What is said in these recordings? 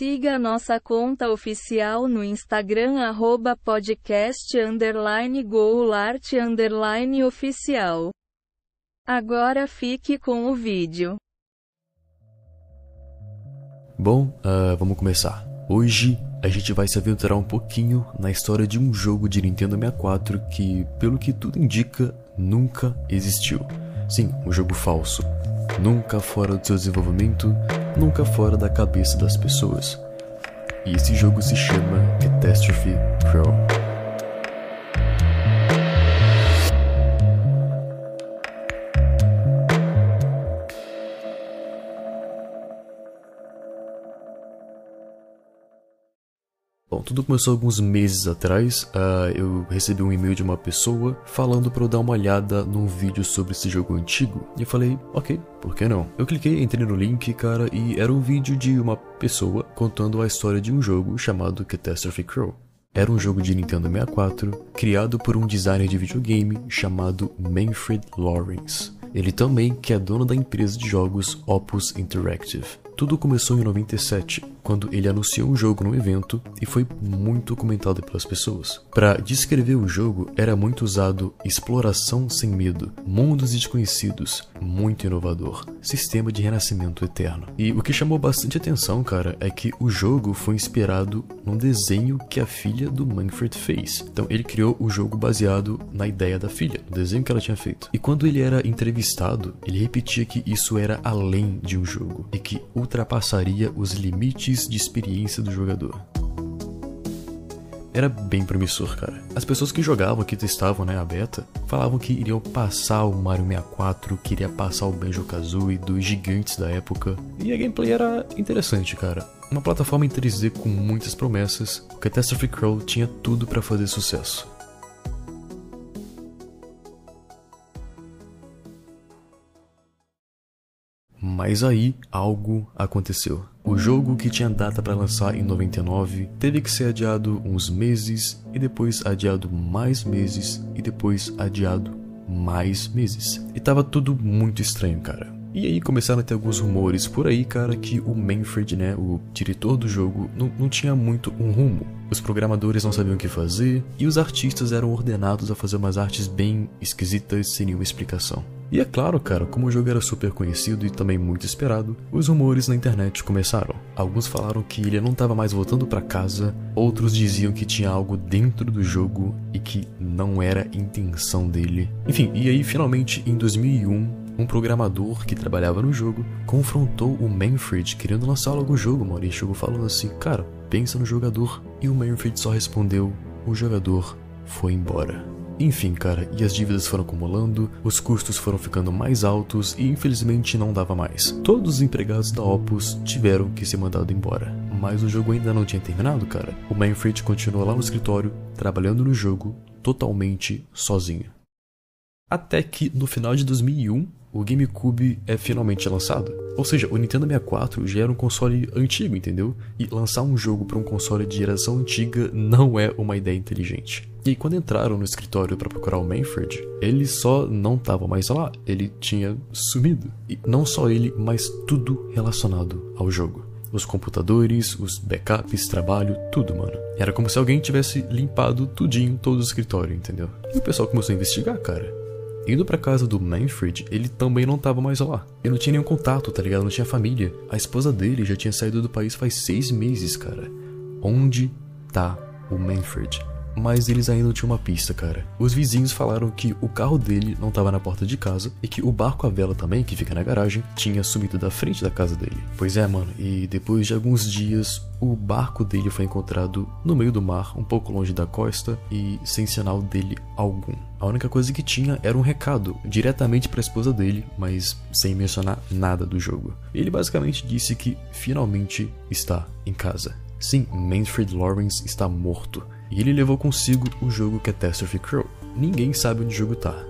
Siga nossa conta oficial no Instagram arroba podcast underline goulart underline oficial. Agora fique com o vídeo. Bom, uh, vamos começar. Hoje a gente vai se aventurar um pouquinho na história de um jogo de Nintendo 64 que, pelo que tudo indica, nunca existiu. Sim, um jogo falso. Nunca fora do seu desenvolvimento, nunca fora da cabeça das pessoas. E esse jogo se chama Catastrophe Crow. Bom, tudo começou alguns meses atrás. Uh, eu recebi um e-mail de uma pessoa falando para eu dar uma olhada num vídeo sobre esse jogo antigo. E eu falei, ok, por que não? Eu cliquei, entrei no link, cara, e era um vídeo de uma pessoa contando a história de um jogo chamado Catastrophe Crow. Era um jogo de Nintendo 64 criado por um designer de videogame chamado Manfred Lawrence. Ele também que é dono da empresa de jogos Opus Interactive. Tudo começou em 97, quando ele anunciou um jogo num evento e foi muito comentado pelas pessoas. Para descrever o jogo, era muito usado exploração sem medo, mundos desconhecidos, muito inovador, sistema de renascimento eterno. E o que chamou bastante atenção, cara, é que o jogo foi inspirado num desenho que a filha do Manfred fez. Então ele criou o jogo baseado na ideia da filha, no desenho que ela tinha feito. E quando ele era entrevistado, ele repetia que isso era além de um jogo e que ultrapassaria os limites de experiência do jogador. Era bem promissor, cara. As pessoas que jogavam, que testavam né, a beta, falavam que iriam passar o Mario 64, que iria passar o Banjo-Kazooie dos gigantes da época. E a gameplay era interessante, cara. Uma plataforma em 3D com muitas promessas, o Catastrophe Crow tinha tudo para fazer sucesso. Mas aí algo aconteceu. O jogo que tinha data para lançar em 99 teve que ser adiado uns meses e depois adiado mais meses e depois adiado mais meses. E tava tudo muito estranho, cara. E aí começaram a ter alguns rumores por aí, cara, que o Manfred, né, o diretor do jogo, não, não tinha muito um rumo. Os programadores não sabiam o que fazer e os artistas eram ordenados a fazer umas artes bem esquisitas sem nenhuma explicação. E é claro, cara, como o jogo era super conhecido e também muito esperado, os rumores na internet começaram. Alguns falaram que ele não estava mais voltando para casa, outros diziam que tinha algo dentro do jogo e que não era intenção dele. Enfim, e aí finalmente em 2001, um programador que trabalhava no jogo confrontou o Manfred querendo lançar logo o jogo. E chegou falando assim: Cara, pensa no jogador. E o Manfred só respondeu: O jogador foi embora. Enfim, cara, e as dívidas foram acumulando, os custos foram ficando mais altos e infelizmente não dava mais. Todos os empregados da Opus tiveram que ser mandados embora. Mas o jogo ainda não tinha terminado, cara. O Manfred continuou lá no escritório, trabalhando no jogo, totalmente sozinho. Até que no final de 2001, o GameCube é finalmente lançado. Ou seja, o Nintendo 64 já era um console antigo, entendeu? E lançar um jogo para um console de geração antiga não é uma ideia inteligente. E quando entraram no escritório para procurar o Manfred, ele só não estava mais lá, ele tinha sumido. E não só ele, mas tudo relacionado ao jogo. Os computadores, os backups, trabalho, tudo, mano. Era como se alguém tivesse limpado tudinho todo o escritório, entendeu? E o pessoal começou a investigar, cara. Indo pra casa do Manfred, ele também não tava mais lá. Ele não tinha nenhum contato, tá ligado? Não tinha família. A esposa dele já tinha saído do país faz seis meses, cara. Onde tá o Manfred? Mas eles ainda não tinham uma pista, cara. Os vizinhos falaram que o carro dele não estava na porta de casa e que o barco à vela também, que fica na garagem, tinha sumido da frente da casa dele. Pois é, mano, e depois de alguns dias, o barco dele foi encontrado no meio do mar, um pouco longe da costa e sem sinal dele algum. A única coisa que tinha era um recado diretamente para a esposa dele, mas sem mencionar nada do jogo. Ele basicamente disse que finalmente está em casa. Sim, Manfred Lawrence está morto e ele levou consigo o jogo Catastrophe Crow. Ninguém sabe onde o jogo tá,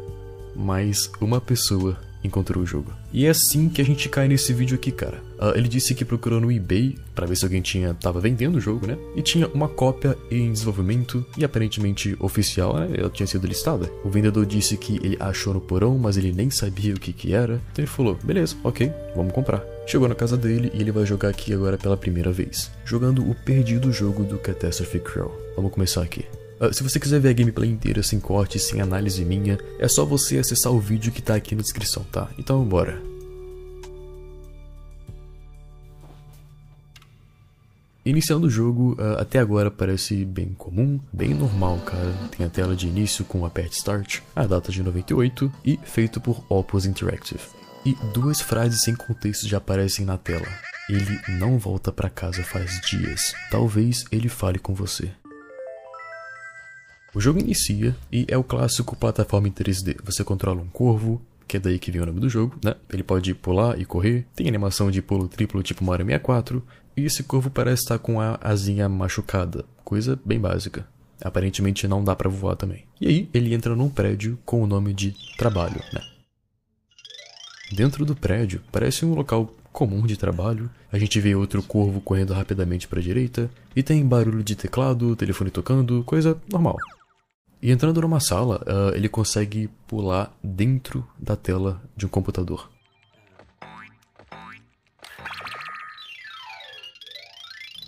mas uma pessoa encontrou o jogo. E é assim que a gente cai nesse vídeo aqui, cara. Uh, ele disse que procurou no eBay para ver se alguém tinha tava vendendo o jogo, né? E tinha uma cópia em desenvolvimento e aparentemente oficial, né? Ela tinha sido listada. O vendedor disse que ele achou no porão, mas ele nem sabia o que que era. Então ele falou: "Beleza, OK, vamos comprar". Chegou na casa dele e ele vai jogar aqui agora pela primeira vez, jogando o perdido jogo do Catastrophe Crow. Vamos começar aqui. Uh, se você quiser ver a gameplay inteira sem corte, sem análise minha, é só você acessar o vídeo que tá aqui na descrição, tá? Então bora. Iniciando o jogo, uh, até agora parece bem comum, bem normal, cara. Tem a tela de início com aperte Start, a data de 98 e feito por Opus Interactive. E duas frases sem contexto já aparecem na tela. Ele não volta para casa faz dias. Talvez ele fale com você. O jogo inicia e é o clássico plataforma em 3D. Você controla um corvo, que é daí que vem o nome do jogo, né? Ele pode pular e correr, tem animação de pulo triplo tipo Mario 64, e esse corvo parece estar com a asinha machucada, coisa bem básica. Aparentemente não dá para voar também. E aí ele entra num prédio com o nome de trabalho, né? Dentro do prédio parece um local comum de trabalho. A gente vê outro corvo correndo rapidamente para a direita e tem barulho de teclado, telefone tocando, coisa normal. E entrando numa sala, uh, ele consegue pular dentro da tela de um computador.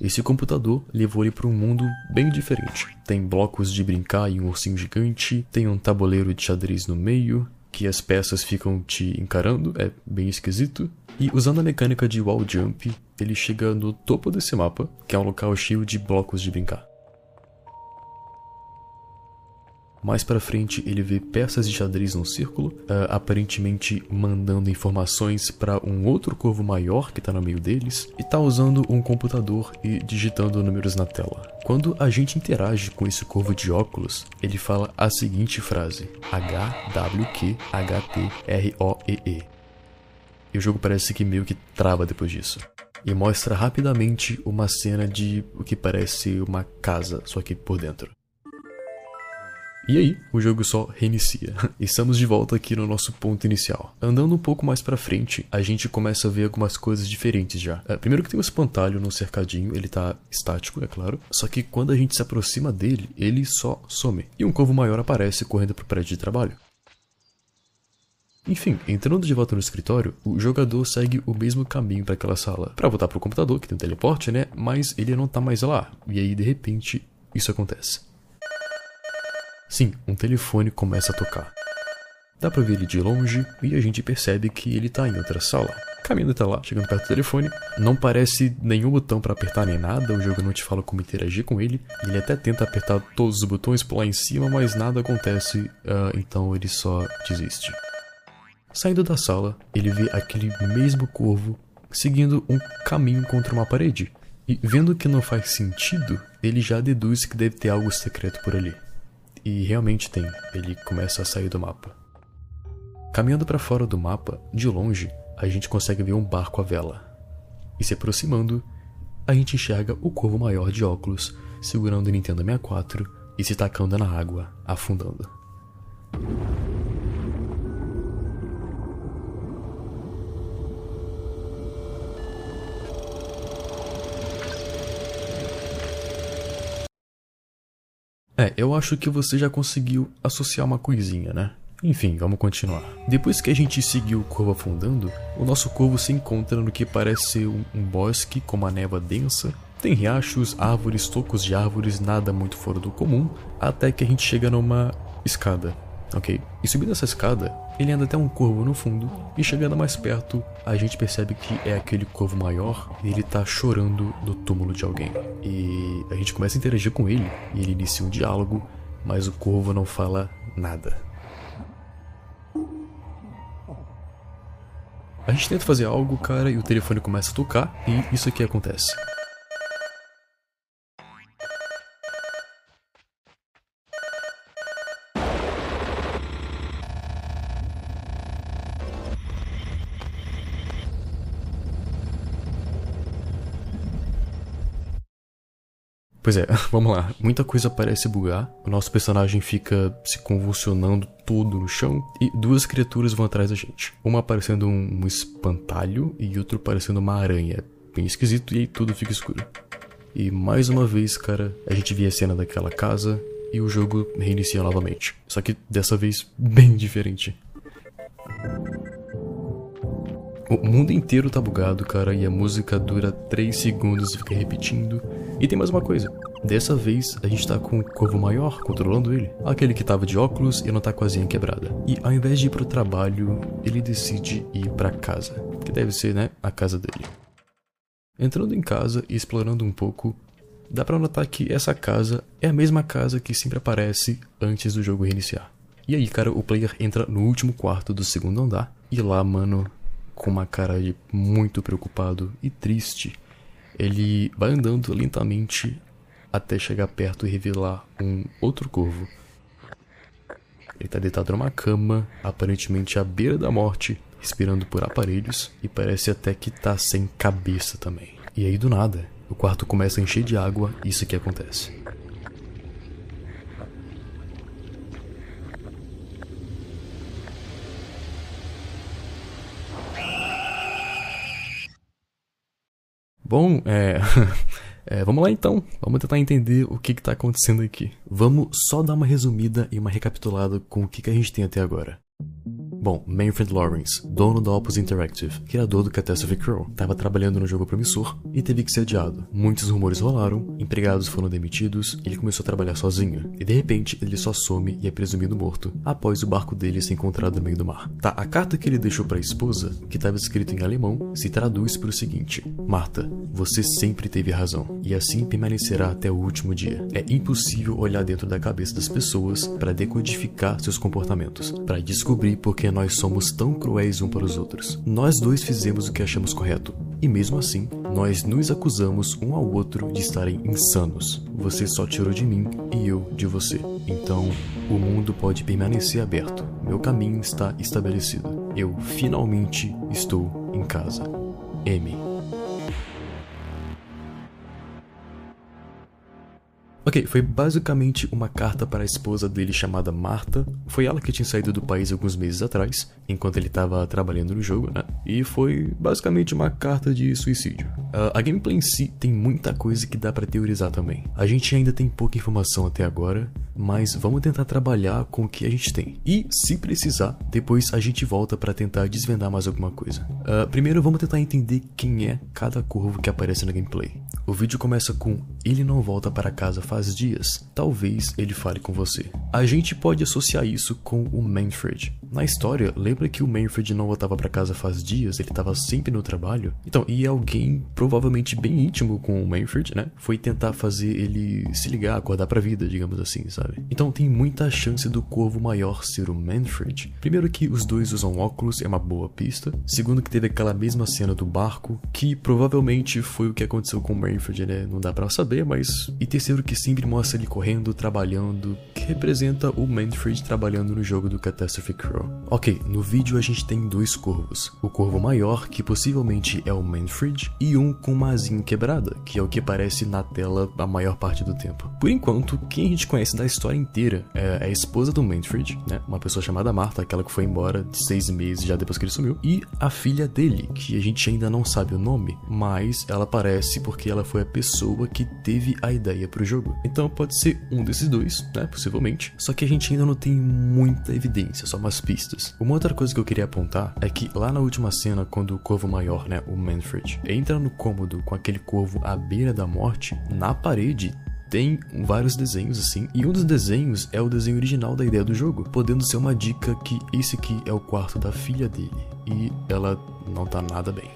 Esse computador levou ele para um mundo bem diferente. Tem blocos de brincar e um ursinho gigante, tem um tabuleiro de xadrez no meio, que as peças ficam te encarando, é bem esquisito. E usando a mecânica de wall jump, ele chega no topo desse mapa, que é um local cheio de blocos de brincar. Mais para frente, ele vê peças de xadrez no círculo, uh, aparentemente mandando informações para um outro corvo maior que está no meio deles, e está usando um computador e digitando números na tela. Quando a gente interage com esse corvo de óculos, ele fala a seguinte frase: H-W-Q-H-T-R-O-E-E. E o jogo parece que meio que trava depois disso e mostra rapidamente uma cena de o que parece uma casa, só que por dentro. E aí, o jogo só reinicia. Estamos de volta aqui no nosso ponto inicial. Andando um pouco mais pra frente, a gente começa a ver algumas coisas diferentes já. É, primeiro que tem o espantalho no cercadinho, ele tá estático, é claro. Só que quando a gente se aproxima dele, ele só some. E um corvo maior aparece correndo pro prédio de trabalho. Enfim, entrando de volta no escritório, o jogador segue o mesmo caminho para aquela sala, para voltar pro computador, que tem um teleporte, né? Mas ele não tá mais lá. E aí, de repente, isso acontece. Sim, um telefone começa a tocar. Dá pra ver ele de longe e a gente percebe que ele tá em outra sala. Caminhando até lá, chegando perto do telefone, não parece nenhum botão para apertar nem nada, o jogo não te fala como interagir com ele. Ele até tenta apertar todos os botões, pular em cima, mas nada acontece, uh, então ele só desiste. Saindo da sala, ele vê aquele mesmo corvo seguindo um caminho contra uma parede. E vendo que não faz sentido, ele já deduz que deve ter algo secreto por ali. E realmente tem, ele começa a sair do mapa. Caminhando para fora do mapa, de longe, a gente consegue ver um barco à vela. E se aproximando, a gente enxerga o corvo maior de óculos segurando o Nintendo 64 e se tacando na água, afundando. É, eu acho que você já conseguiu associar uma coisinha, né? Enfim, vamos continuar. Depois que a gente seguiu o corvo afundando, o nosso corvo se encontra no que parece ser um, um bosque com uma névoa densa. Tem riachos, árvores, tocos de árvores, nada muito fora do comum, até que a gente chega numa escada ok? E subindo essa escada, ele anda até um corvo no fundo, e chegando mais perto, a gente percebe que é aquele corvo maior e ele tá chorando no túmulo de alguém. E a gente começa a interagir com ele, e ele inicia um diálogo, mas o corvo não fala nada. A gente tenta fazer algo, cara, e o telefone começa a tocar, e isso aqui acontece. Pois é, vamos lá. Muita coisa parece bugar. O nosso personagem fica se convulsionando todo no chão e duas criaturas vão atrás da gente. Uma parecendo um, espantalho e outro parecendo uma aranha. Bem esquisito e aí tudo fica escuro. E mais uma vez, cara, a gente vê a cena daquela casa e o jogo reinicia novamente. Só que dessa vez bem diferente. O mundo inteiro tá bugado, cara, e a música dura 3 segundos e fica repetindo. E tem mais uma coisa. Dessa vez, a gente tá com o Corvo Maior controlando ele. Aquele que tava de óculos e não tá com a quebrada. E ao invés de ir pro trabalho, ele decide ir pra casa. Que deve ser, né, a casa dele. Entrando em casa e explorando um pouco, dá pra notar que essa casa é a mesma casa que sempre aparece antes do jogo reiniciar. E aí, cara, o player entra no último quarto do segundo andar e lá, mano, com uma cara de muito preocupado e triste, ele vai andando lentamente até chegar perto e revelar um outro corvo. Ele tá deitado numa cama, aparentemente à beira da morte, respirando por aparelhos e parece até que tá sem cabeça também. E aí do nada, o quarto começa a encher de água isso que acontece. Bom, é... é... vamos lá então. Vamos tentar entender o que está acontecendo aqui. Vamos só dar uma resumida e uma recapitulada com o que, que a gente tem até agora. Bom, Manfred Lawrence, dono da Opus Interactive, criador do Catastrophe Crow, estava trabalhando no jogo promissor e teve que ser adiado. Muitos rumores rolaram, empregados foram demitidos, ele começou a trabalhar sozinho, e de repente ele só some e é presumido morto, após o barco dele ser encontrado no meio do mar. Tá, a carta que ele deixou para a esposa, que estava escrita em alemão, se traduz para o seguinte: Marta, você sempre teve razão, e assim permanecerá até o último dia. É impossível olhar dentro da cabeça das pessoas para decodificar seus comportamentos, para descobrir por que nós somos tão cruéis um para os outros. Nós dois fizemos o que achamos correto, e mesmo assim, nós nos acusamos um ao outro de estarem insanos. Você só tirou de mim e eu de você. Então, o mundo pode permanecer aberto. Meu caminho está estabelecido. Eu finalmente estou em casa. M. Ok, foi basicamente uma carta para a esposa dele chamada Marta. Foi ela que tinha saído do país alguns meses atrás, enquanto ele estava trabalhando no jogo, né? E foi basicamente uma carta de suicídio. Uh, a gameplay em si tem muita coisa que dá para teorizar também. A gente ainda tem pouca informação até agora, mas vamos tentar trabalhar com o que a gente tem. E, se precisar, depois a gente volta para tentar desvendar mais alguma coisa. Uh, primeiro, vamos tentar entender quem é cada corvo que aparece na gameplay. O vídeo começa com ele não volta para casa faz dias. Talvez ele fale com você. A gente pode associar isso com o Manfred. Na história, lembra que o Manfred não voltava para casa faz dias, ele estava sempre no trabalho? Então, e alguém provavelmente bem íntimo com o Manfred, né? Foi tentar fazer ele se ligar, acordar pra vida, digamos assim, sabe? Então tem muita chance do corvo maior ser o Manfred. Primeiro que os dois usam óculos, é uma boa pista. Segundo que teve aquela mesma cena do barco, que provavelmente foi o que aconteceu com o Manfred, né? Não dá para saber, mas... E terceiro que sempre mostra ele correndo, trabalhando, que representa o Manfred trabalhando no jogo do Catastrophe Crow. Ok, no vídeo a gente tem dois corvos. O corvo maior, que possivelmente é o Manfred, e um com uma asinha quebrada, que é o que aparece na tela a maior parte do tempo. Por enquanto, quem a gente conhece da história inteira é a esposa do Manfred, né? Uma pessoa chamada Marta, aquela que foi embora seis meses já depois que ele sumiu, e a filha dele, que a gente ainda não sabe o nome, mas ela aparece porque ela foi a pessoa que teve a ideia pro jogo. Então pode ser um desses dois, né? Possivelmente. Só que a gente ainda não tem muita evidência, só umas pistas. Uma outra coisa que eu queria apontar é que lá na última cena, quando o corvo maior, né, o Manfred, entra no cômodo com aquele corvo à beira da morte, na parede tem vários desenhos assim, e um dos desenhos é o desenho original da ideia do jogo, podendo ser uma dica que esse aqui é o quarto da filha dele, e ela não tá nada bem.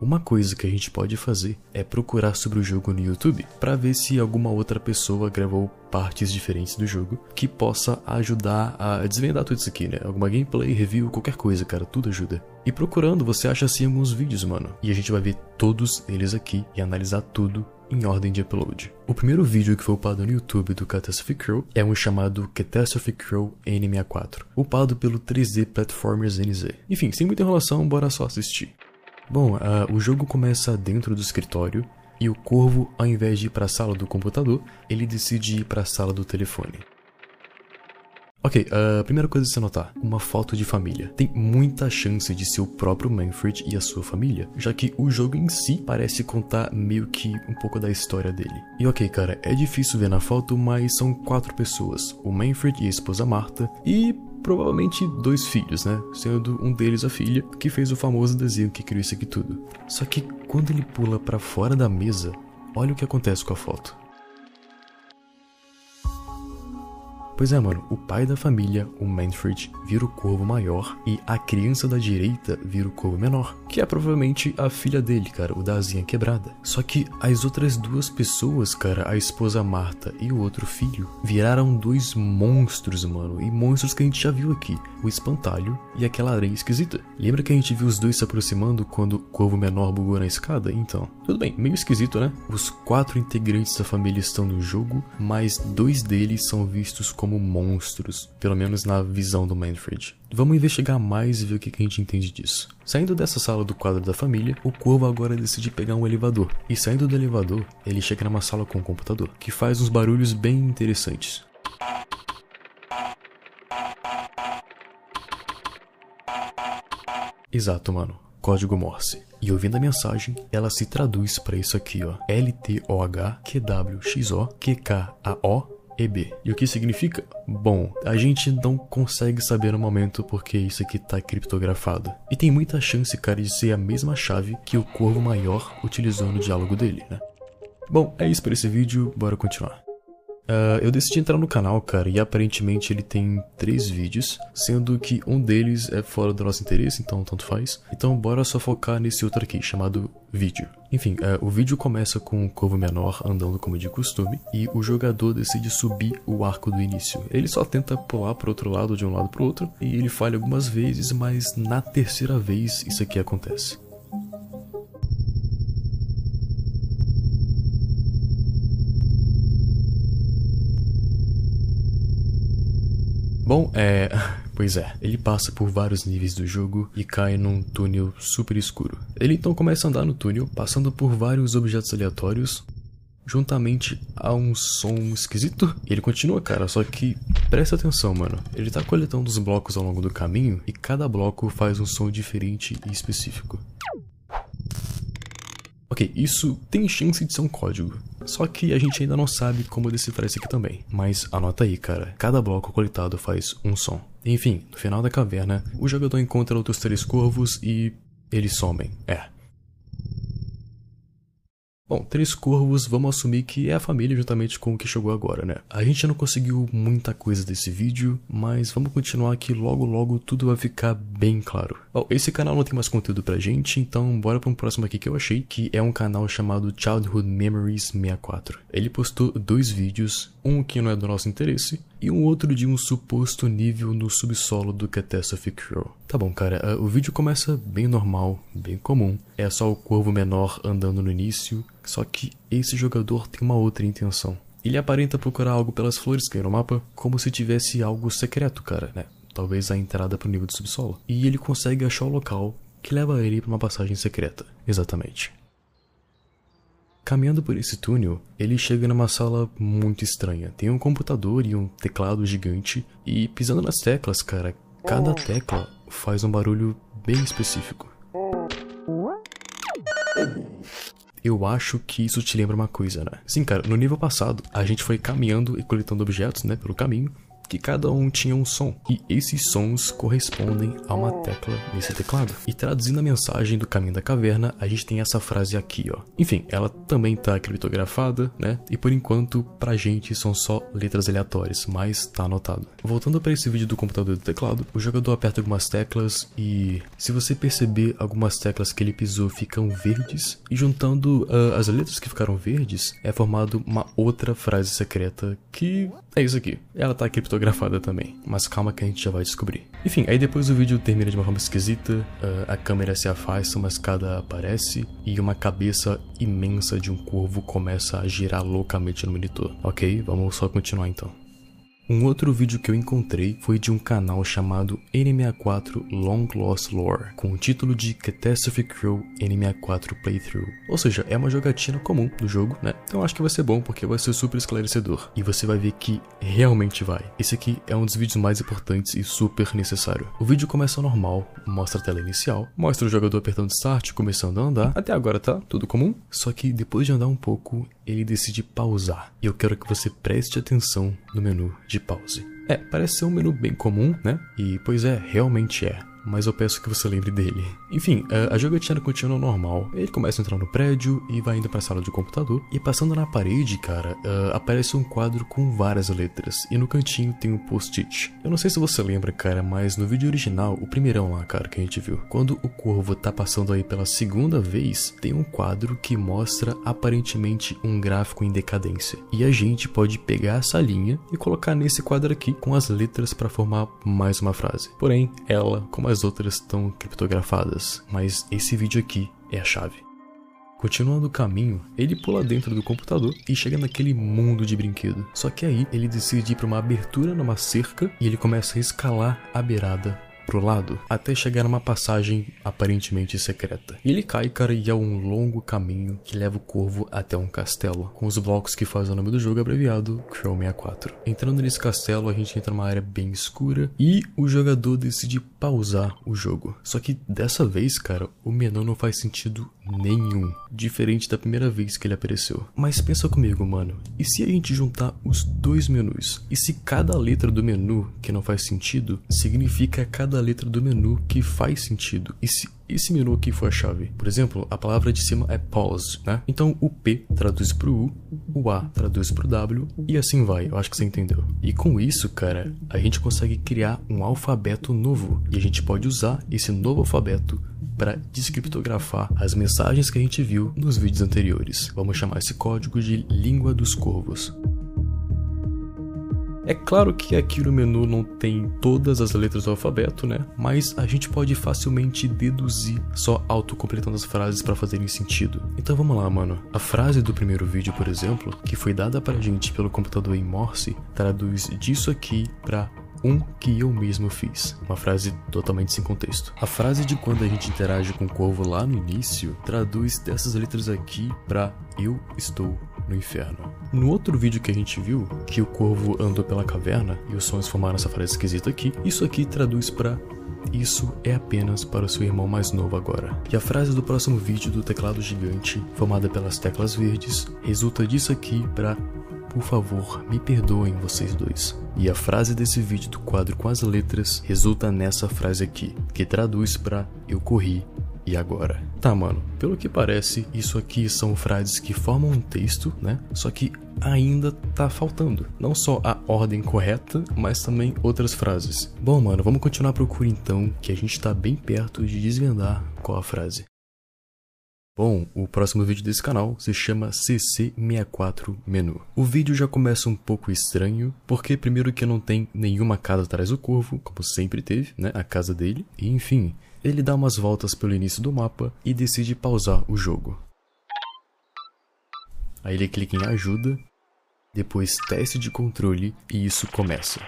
Uma coisa que a gente pode fazer é procurar sobre o jogo no YouTube para ver se alguma outra pessoa gravou partes diferentes do jogo que possa ajudar a desvendar tudo isso aqui, né? Alguma gameplay, review, qualquer coisa, cara, tudo ajuda. E procurando, você acha assim alguns vídeos, mano. E a gente vai ver todos eles aqui e analisar tudo em ordem de upload. O primeiro vídeo que foi upado no YouTube do Catastrophe Crow é um chamado Catastrophe Crow N64, upado pelo 3D Platformers NZ. Enfim, sem muita enrolação, bora só assistir. Bom, uh, o jogo começa dentro do escritório e o corvo, ao invés de ir para a sala do computador, ele decide ir para a sala do telefone. Ok, a uh, primeira coisa a se notar, uma foto de família. Tem muita chance de ser o próprio Manfred e a sua família, já que o jogo em si parece contar meio que um pouco da história dele. E ok, cara, é difícil ver na foto, mas são quatro pessoas, o Manfred e a esposa Marta, e provavelmente dois filhos, né? Sendo um deles a filha, que fez o famoso desenho que criou isso aqui tudo. Só que quando ele pula para fora da mesa, olha o que acontece com a foto. Pois é, mano, o pai da família, o Manfred, vira o corvo maior e a criança da direita vira o corvo menor, que é provavelmente a filha dele, cara, o da quebrada. Só que as outras duas pessoas, cara, a esposa Marta e o outro filho, viraram dois monstros, mano, e monstros que a gente já viu aqui, o espantalho e aquela areia esquisita. Lembra que a gente viu os dois se aproximando quando o corvo menor bugou na escada? Então, tudo bem, meio esquisito, né? Os quatro integrantes da família estão no jogo, mas dois deles são vistos como como monstros, pelo menos na visão do Manfred. Vamos investigar mais e ver o que a gente entende disso. Saindo dessa sala do quadro da família, o Corvo agora decide pegar um elevador. E saindo do elevador, ele chega numa sala com um computador, que faz uns barulhos bem interessantes. Exato, mano. Código Morse. E ouvindo a mensagem, ela se traduz para isso aqui, ó. L-T-O-H-Q-W-X-O-Q-K-A-O EB. E o que significa? Bom, a gente não consegue saber no momento porque isso aqui tá criptografado. E tem muita chance, cara, de ser a mesma chave que o Corvo Maior utilizou no diálogo dele, né? Bom, é isso por esse vídeo, bora continuar. Uh, eu decidi entrar no canal, cara, e aparentemente ele tem três vídeos, sendo que um deles é fora do nosso interesse, então tanto faz. Então bora só focar nesse outro aqui, chamado vídeo. Enfim, uh, o vídeo começa com o Corvo Menor andando como de costume, e o jogador decide subir o arco do início. Ele só tenta pular pro outro lado, de um lado pro outro, e ele falha algumas vezes, mas na terceira vez isso aqui acontece. Bom, é. Pois é, ele passa por vários níveis do jogo e cai num túnel super escuro. Ele então começa a andar no túnel, passando por vários objetos aleatórios, juntamente a um som esquisito. E ele continua, cara, só que presta atenção, mano. Ele tá coletando os blocos ao longo do caminho e cada bloco faz um som diferente e específico. Ok, isso tem chance de ser um código. Só que a gente ainda não sabe como decifrar isso aqui também. Mas anota aí, cara. Cada bloco coletado faz um som. Enfim, no final da caverna, o jogador encontra outros três corvos e eles somem. É, Bom, Três Corvos, vamos assumir que é a família juntamente com o que chegou agora, né? A gente não conseguiu muita coisa desse vídeo, mas vamos continuar que logo logo tudo vai ficar bem claro. Bom, esse canal não tem mais conteúdo pra gente, então bora para um próximo aqui que eu achei, que é um canal chamado Childhood Memories 64. Ele postou dois vídeos, um que não é do nosso interesse, e um outro de um suposto nível no subsolo do Catastrophe Crow. Tá bom, cara, uh, o vídeo começa bem normal, bem comum. É só o corvo menor andando no início, só que esse jogador tem uma outra intenção. Ele aparenta procurar algo pelas flores que no mapa, como se tivesse algo secreto, cara, né? Talvez a entrada para o nível do subsolo. E ele consegue achar o local que leva ele para uma passagem secreta. Exatamente. Caminhando por esse túnel, ele chega numa sala muito estranha. Tem um computador e um teclado gigante, e pisando nas teclas, cara, cada tecla faz um barulho bem específico. Eu acho que isso te lembra uma coisa, né? Sim, cara, no nível passado, a gente foi caminhando e coletando objetos, né, pelo caminho, que cada um tinha um som, e esses sons correspondem a uma tecla nesse teclado. E traduzindo a mensagem do caminho da caverna, a gente tem essa frase aqui, ó. Enfim, ela também tá criptografada, né? E por enquanto, pra gente são só letras aleatórias, mas tá anotado. Voltando para esse vídeo do computador do teclado, o jogador aperta algumas teclas e se você perceber, algumas teclas que ele pisou ficam verdes e juntando uh, as letras que ficaram verdes, é formado uma outra frase secreta que é isso aqui. Ela tá criptografada fotografada também, mas calma que a gente já vai descobrir. Enfim, aí depois o vídeo termina de uma forma esquisita, uh, a câmera se afasta, uma escada aparece e uma cabeça imensa de um corvo começa a girar loucamente no monitor. Ok, vamos só continuar então. Um outro vídeo que eu encontrei foi de um canal chamado N64 Long Lost Lore, com o título de Catastrophe Crew N64 Playthrough. Ou seja, é uma jogatina comum do jogo, né? Então acho que vai ser bom porque vai ser super esclarecedor. E você vai ver que realmente vai. Esse aqui é um dos vídeos mais importantes e super necessário. O vídeo começa normal, mostra a tela inicial, mostra o jogador apertando start, começando a andar. Até agora tá tudo comum. Só que depois de andar um pouco, ele decide pausar. E eu quero que você preste atenção no menu de pause. É, parece ser um menu bem comum, né? E pois é, realmente é mas eu peço que você lembre dele. Enfim, a jogatina continua normal. Ele começa a entrar no prédio e vai indo para a sala de computador. E passando na parede, cara, uh, aparece um quadro com várias letras. E no cantinho tem um post-it. Eu não sei se você lembra, cara, mas no vídeo original, o primeirão lá, cara, que a gente viu, quando o corvo tá passando aí pela segunda vez, tem um quadro que mostra aparentemente um gráfico em decadência. E a gente pode pegar essa linha e colocar nesse quadro aqui com as letras para formar mais uma frase. Porém, ela, como as outras estão criptografadas, mas esse vídeo aqui é a chave. Continuando o caminho, ele pula dentro do computador e chega naquele mundo de brinquedo. Só que aí ele decide ir para uma abertura numa cerca e ele começa a escalar a beirada pro lado até chegar numa passagem aparentemente secreta. E ele cai, cara, e é um longo caminho que leva o corvo até um castelo, com os blocos que fazem o nome do jogo abreviado Crow 64. Entrando nesse castelo, a gente entra numa área bem escura e o jogador decide pausar o jogo. Só que dessa vez, cara, o menu não faz sentido nenhum, diferente da primeira vez que ele apareceu. Mas pensa comigo, mano, e se a gente juntar os dois menus? E se cada letra do menu que não faz sentido significa cada letra do menu que faz sentido? E se esse menu aqui for a chave? Por exemplo, a palavra de cima é pause, né? Então o P traduz pro U, o A traduz pro W e assim vai. Eu acho que você entendeu. E com isso, cara, a gente consegue criar um alfabeto novo e a gente pode usar esse novo alfabeto para descriptografar as mensagens que a gente viu nos vídeos anteriores. Vamos chamar esse código de língua dos corvos. É claro que aqui no menu não tem todas as letras do alfabeto, né? Mas a gente pode facilmente deduzir só autocompletando as frases para fazerem sentido. Então vamos lá, mano. A frase do primeiro vídeo, por exemplo, que foi dada pra gente pelo computador em Morse, traduz disso aqui para um que eu mesmo fiz. Uma frase totalmente sem contexto. A frase de quando a gente interage com o corvo lá no início traduz dessas letras aqui para eu estou no inferno. No outro vídeo que a gente viu, que o corvo andou pela caverna e os sons formaram essa frase esquisita aqui, isso aqui traduz para isso é apenas para o seu irmão mais novo agora. E a frase do próximo vídeo do teclado gigante, formada pelas teclas verdes, resulta disso aqui para por favor, me perdoem vocês dois. E a frase desse vídeo do quadro com as letras resulta nessa frase aqui, que traduz para eu corri e agora? Tá, mano, pelo que parece, isso aqui são frases que formam um texto, né? Só que ainda tá faltando. Não só a ordem correta, mas também outras frases. Bom, mano, vamos continuar a procura então, que a gente tá bem perto de desvendar qual a frase. Bom, o próximo vídeo desse canal se chama CC64 Menu. O vídeo já começa um pouco estranho, porque primeiro que não tem nenhuma casa atrás do corvo, como sempre teve, né, a casa dele, e enfim, ele dá umas voltas pelo início do mapa e decide pausar o jogo. Aí ele clica em ajuda, depois teste de controle e isso começa.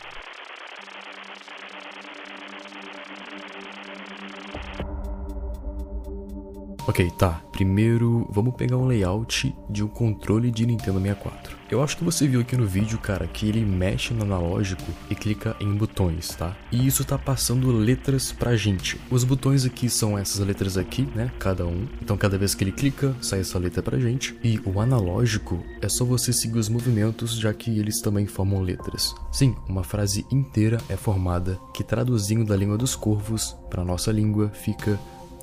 Ok, tá. Primeiro, vamos pegar um layout de um controle de Nintendo 64. Eu acho que você viu aqui no vídeo, cara, que ele mexe no analógico e clica em botões, tá? E isso tá passando letras pra gente. Os botões aqui são essas letras aqui, né? Cada um. Então cada vez que ele clica, sai essa letra pra gente. E o analógico é só você seguir os movimentos, já que eles também formam letras. Sim, uma frase inteira é formada, que traduzindo da língua dos corvos para nossa língua fica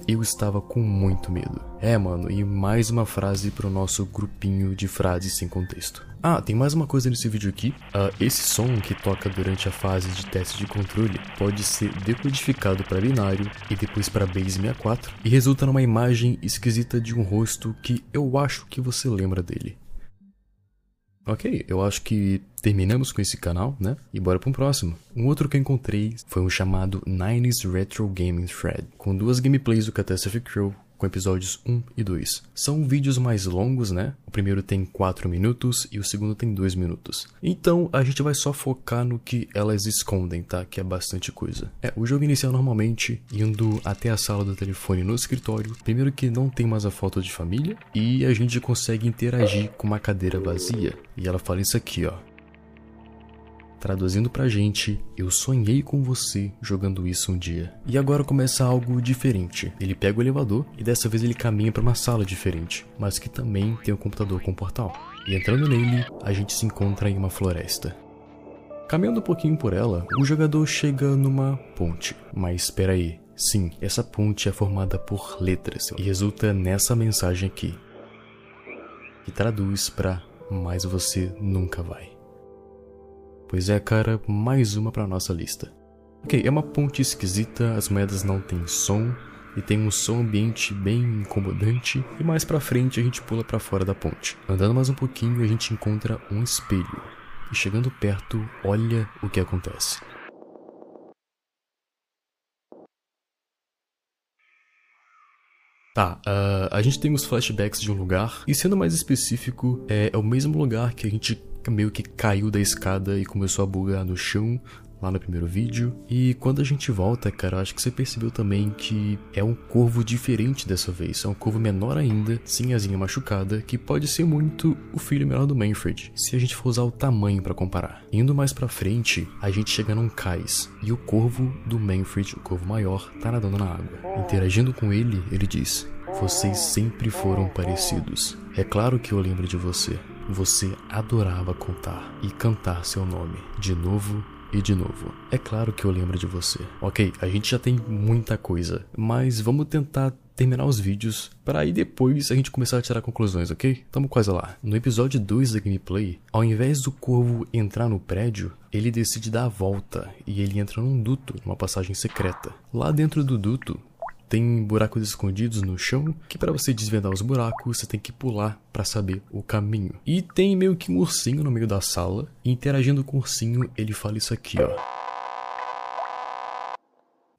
eu estava com muito medo. É, mano, e mais uma frase pro nosso grupinho de frases sem contexto. Ah, tem mais uma coisa nesse vídeo aqui. Uh, esse som que toca durante a fase de teste de controle pode ser decodificado para binário e depois para base 64 e resulta numa imagem esquisita de um rosto que eu acho que você lembra dele. Ok, eu acho que terminamos com esse canal, né? E bora para um próximo. Um outro que eu encontrei foi um chamado Nines Retro Gaming Thread, com duas gameplays do Catastrophe Crew com episódios 1 e 2. São vídeos mais longos, né? O primeiro tem 4 minutos e o segundo tem 2 minutos. Então a gente vai só focar no que elas escondem, tá? Que é bastante coisa. É, o jogo inicia normalmente indo até a sala do telefone no escritório. Primeiro que não tem mais a foto de família e a gente consegue interagir com uma cadeira vazia. E ela fala isso aqui, ó. Traduzindo pra gente, eu sonhei com você jogando isso um dia. E agora começa algo diferente. Ele pega o elevador e dessa vez ele caminha para uma sala diferente, mas que também tem um computador com portal. E entrando nele, a gente se encontra em uma floresta. Caminhando um pouquinho por ela, o jogador chega numa ponte. Mas espera aí, sim, essa ponte é formada por letras e resulta nessa mensagem aqui, que traduz para "Mas você nunca vai". Pois é, cara, mais uma para nossa lista. Ok, é uma ponte esquisita, as moedas não têm som e tem um som ambiente bem incomodante. E mais pra frente a gente pula para fora da ponte. Andando mais um pouquinho a gente encontra um espelho e chegando perto, olha o que acontece. Tá, uh, a gente tem os flashbacks de um lugar, e sendo mais específico, é, é o mesmo lugar que a gente meio que caiu da escada e começou a bugar no chão lá no primeiro vídeo. E quando a gente volta, cara, acho que você percebeu também que é um corvo diferente dessa vez. É um corvo menor ainda, sem asinha machucada, que pode ser muito o filho menor do Manfred, se a gente for usar o tamanho para comparar. Indo mais para frente, a gente chega num cais e o corvo do Manfred, o corvo maior, tá nadando na água. Interagindo com ele, ele diz: vocês sempre foram parecidos. É claro que eu lembro de você. Você adorava contar e cantar seu nome de novo e de novo, é claro que eu lembro de você. Ok, a gente já tem muita coisa, mas vamos tentar terminar os vídeos para aí depois a gente começar a tirar conclusões, ok? Tamo quase lá. No episódio 2 da gameplay, ao invés do corvo entrar no prédio, ele decide dar a volta e ele entra num duto, numa passagem secreta. Lá dentro do duto tem buracos escondidos no chão que para você desvendar os buracos você tem que pular para saber o caminho. E tem meio que um ursinho no meio da sala. Interagindo com o ursinho, ele fala isso aqui, ó.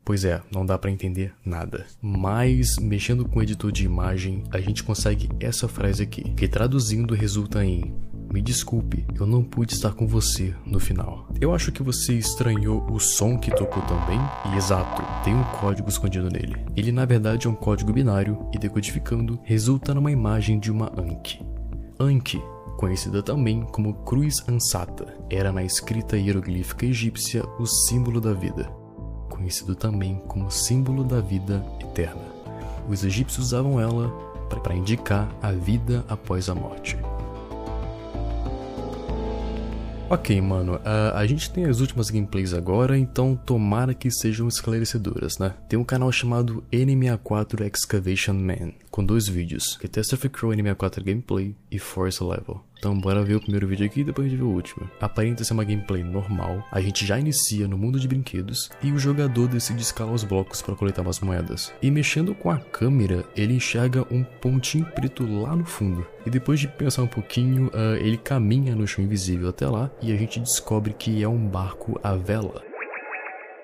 Pois é, não dá para entender nada. Mas mexendo com o editor de imagem, a gente consegue essa frase aqui, que traduzindo resulta em me desculpe, eu não pude estar com você no final. Eu acho que você estranhou o som que tocou também, e exato, tem um código escondido nele. Ele na verdade é um código binário e decodificando resulta numa imagem de uma Anki. Anki, conhecida também como Cruz Ansata, era na escrita hieroglífica egípcia o símbolo da vida, conhecido também como símbolo da vida eterna. Os egípcios usavam ela para indicar a vida após a morte. Ok, mano, uh, a gente tem as últimas gameplays agora, então tomara que sejam esclarecedoras, né? Tem um canal chamado N64 Excavation Man, com dois vídeos, Catastrophe Crow N64 Gameplay e Force Level. Então bora ver o primeiro vídeo aqui e depois a gente vê o último. Aparenta ser uma gameplay normal, a gente já inicia no mundo de brinquedos e o jogador decide escalar os blocos para coletar umas moedas. E mexendo com a câmera, ele enxerga um pontinho preto lá no fundo. E depois de pensar um pouquinho, uh, ele caminha no chão invisível até lá e a gente descobre que é um barco à vela.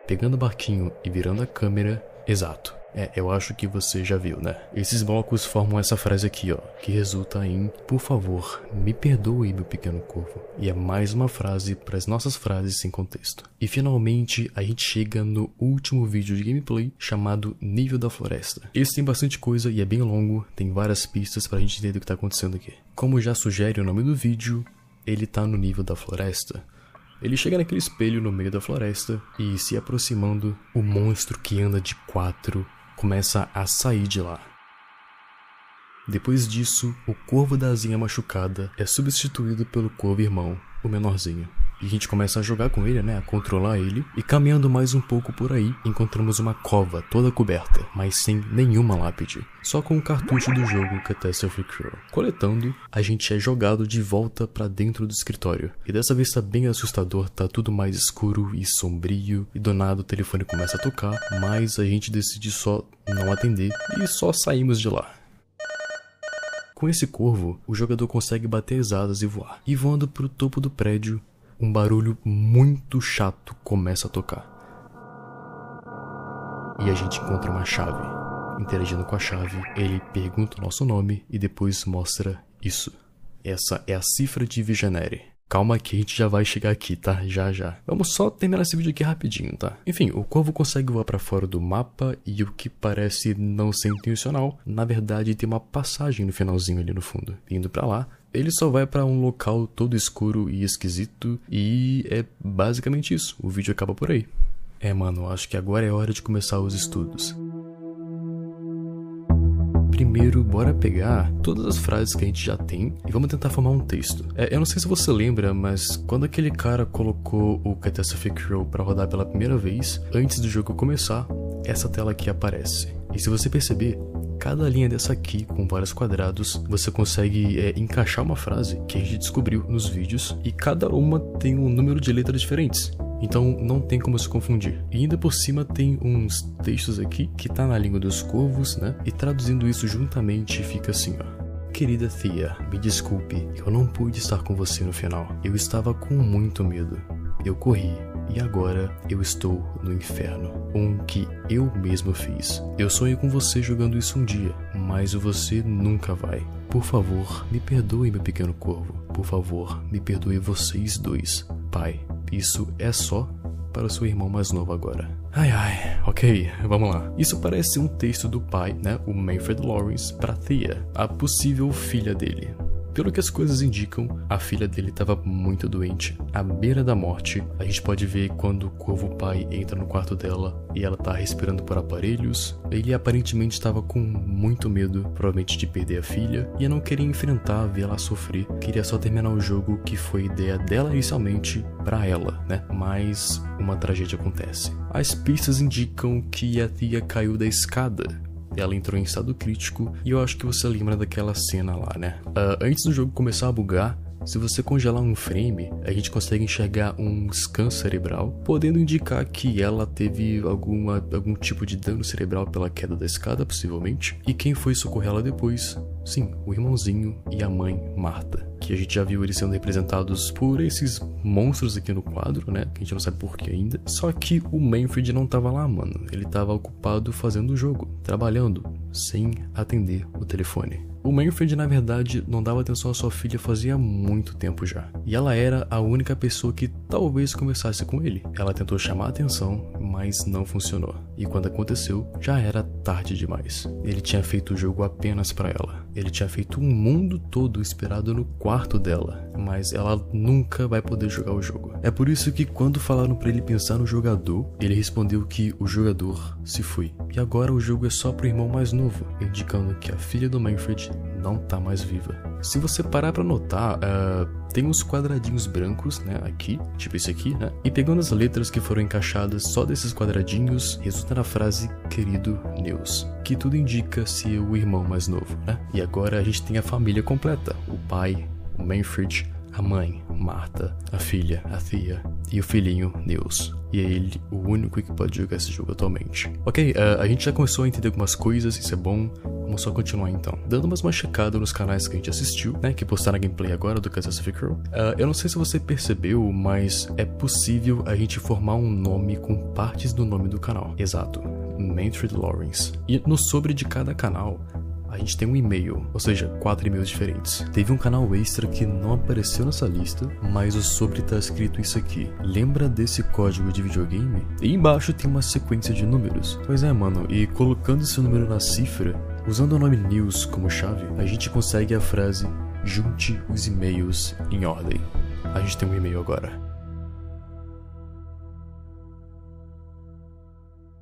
Pegando o barquinho e virando a câmera, exato, é, eu acho que você já viu, né? Esses blocos formam essa frase aqui, ó, que resulta em Por favor, me perdoe, meu pequeno corvo. E é mais uma frase para as nossas frases sem contexto. E finalmente, a gente chega no último vídeo de gameplay chamado Nível da Floresta. Esse tem bastante coisa e é bem longo, tem várias pistas pra gente entender o que tá acontecendo aqui. Como já sugere o nome do vídeo, ele tá no nível da floresta. Ele chega naquele espelho no meio da floresta e, se aproximando, o monstro que anda de quatro começa a sair de lá. Depois disso, o corvo da asinha machucada é substituído pelo corvo irmão, o menorzinho. E a gente começa a jogar com ele, né? A controlar ele. E caminhando mais um pouco por aí, encontramos uma cova toda coberta, mas sem nenhuma lápide. Só com o cartucho do jogo Catastrophe Crew. Coletando, a gente é jogado de volta para dentro do escritório. E dessa vez tá bem assustador, tá tudo mais escuro e sombrio. E do nada o telefone começa a tocar, mas a gente decide só não atender e só saímos de lá. Com esse corvo, o jogador consegue bater as asas e voar. E voando para o topo do prédio, um barulho muito chato começa a tocar. E a gente encontra uma chave. Interagindo com a chave, ele pergunta o nosso nome e depois mostra isso. Essa é a cifra de Visionary. Calma que a gente já vai chegar aqui, tá? Já já. Vamos só terminar esse vídeo aqui rapidinho, tá? Enfim, o corvo consegue voar para fora do mapa e o que parece não ser intencional, na verdade tem uma passagem no finalzinho ali no fundo. Indo para lá, ele só vai para um local todo escuro e esquisito e é basicamente isso. O vídeo acaba por aí. É, mano, acho que agora é hora de começar os estudos. primeiro, bora pegar todas as frases que a gente já tem e vamos tentar formar um texto. É, eu não sei se você lembra, mas quando aquele cara colocou o Catastrophe Crow para rodar pela primeira vez, antes do jogo começar, essa tela aqui aparece. E se você perceber, cada linha dessa aqui, com vários quadrados, você consegue é, encaixar uma frase que a gente descobriu nos vídeos e cada uma tem um número de letras diferentes. Então não tem como se confundir. E ainda por cima tem uns textos aqui que tá na língua dos corvos, né? E traduzindo isso juntamente fica assim, ó. Querida Thea, me desculpe, eu não pude estar com você no final. Eu estava com muito medo. Eu corri e agora eu estou no inferno, um que eu mesmo fiz. Eu sonhei com você jogando isso um dia, mas você nunca vai. Por favor, me perdoe, meu pequeno corvo. Por favor, me perdoe vocês dois. Pai, isso é só para o seu irmão mais novo agora. Ai ai, ok, vamos lá. Isso parece um texto do pai, né, o Manfred Lawrence, para Thea, a possível filha dele. Pelo que as coisas indicam, a filha dele estava muito doente, à beira da morte. A gente pode ver quando o corvo pai entra no quarto dela e ela tá respirando por aparelhos. Ele aparentemente estava com muito medo, provavelmente de perder a filha, e não queria enfrentar, ver ela sofrer. Queria só terminar o jogo que foi ideia dela inicialmente para ela, né? Mas uma tragédia acontece. As pistas indicam que a tia caiu da escada ela entrou em estado crítico e eu acho que você lembra daquela cena lá, né? Uh, antes do jogo começar a bugar, se você congelar um frame, a gente consegue enxergar um scan cerebral, podendo indicar que ela teve alguma, algum tipo de dano cerebral pela queda da escada, possivelmente. E quem foi socorrer ela depois? Sim, o irmãozinho e a mãe, Marta. Que a gente já viu eles sendo representados por esses monstros aqui no quadro, né? Que a gente não sabe por que ainda. Só que o Manfred não tava lá, mano. Ele tava ocupado fazendo o jogo, trabalhando, sem atender o telefone. O Manfred, na verdade, não dava atenção à sua filha fazia muito tempo já. E ela era a única pessoa que talvez conversasse com ele. Ela tentou chamar a atenção, mas não funcionou. E quando aconteceu, já era tarde demais. Ele tinha feito o jogo apenas para ela. Ele tinha feito um mundo todo esperado no quarto dela, mas ela nunca vai poder jogar o jogo. É por isso que quando falaram para ele pensar no jogador, ele respondeu que o jogador se foi. E agora o jogo é só pro irmão mais novo, indicando que a filha do Manfred não tá mais viva. Se você parar para notar, uh, tem uns quadradinhos brancos, né, aqui, tipo esse aqui, né? E pegando as letras que foram encaixadas só desses quadradinhos, resulta na frase querido Neus, que tudo indica ser o irmão mais novo, né? E agora a gente tem a família completa, o pai, o Manfred, a mãe, Marta, a filha, a Thea e o filhinho, Nils. E é ele o único que pode jogar esse jogo atualmente. Ok, uh, a gente já começou a entender algumas coisas, isso é bom. Vamos só continuar então. Dando mais uma checada nos canais que a gente assistiu, né? Que postaram a gameplay agora do Catastrophe Crew. Uh, eu não sei se você percebeu, mas é possível a gente formar um nome com partes do nome do canal. Exato. Manfred Lawrence. E no sobre de cada canal, a gente tem um e-mail, ou seja, quatro e-mails diferentes. Teve um canal extra que não apareceu nessa lista, mas o sobre tá escrito isso aqui. Lembra desse código de videogame? E embaixo tem uma sequência de números. Pois é, mano, e colocando esse número na cifra, usando o nome news como chave, a gente consegue a frase junte os e-mails em ordem. A gente tem um e-mail agora.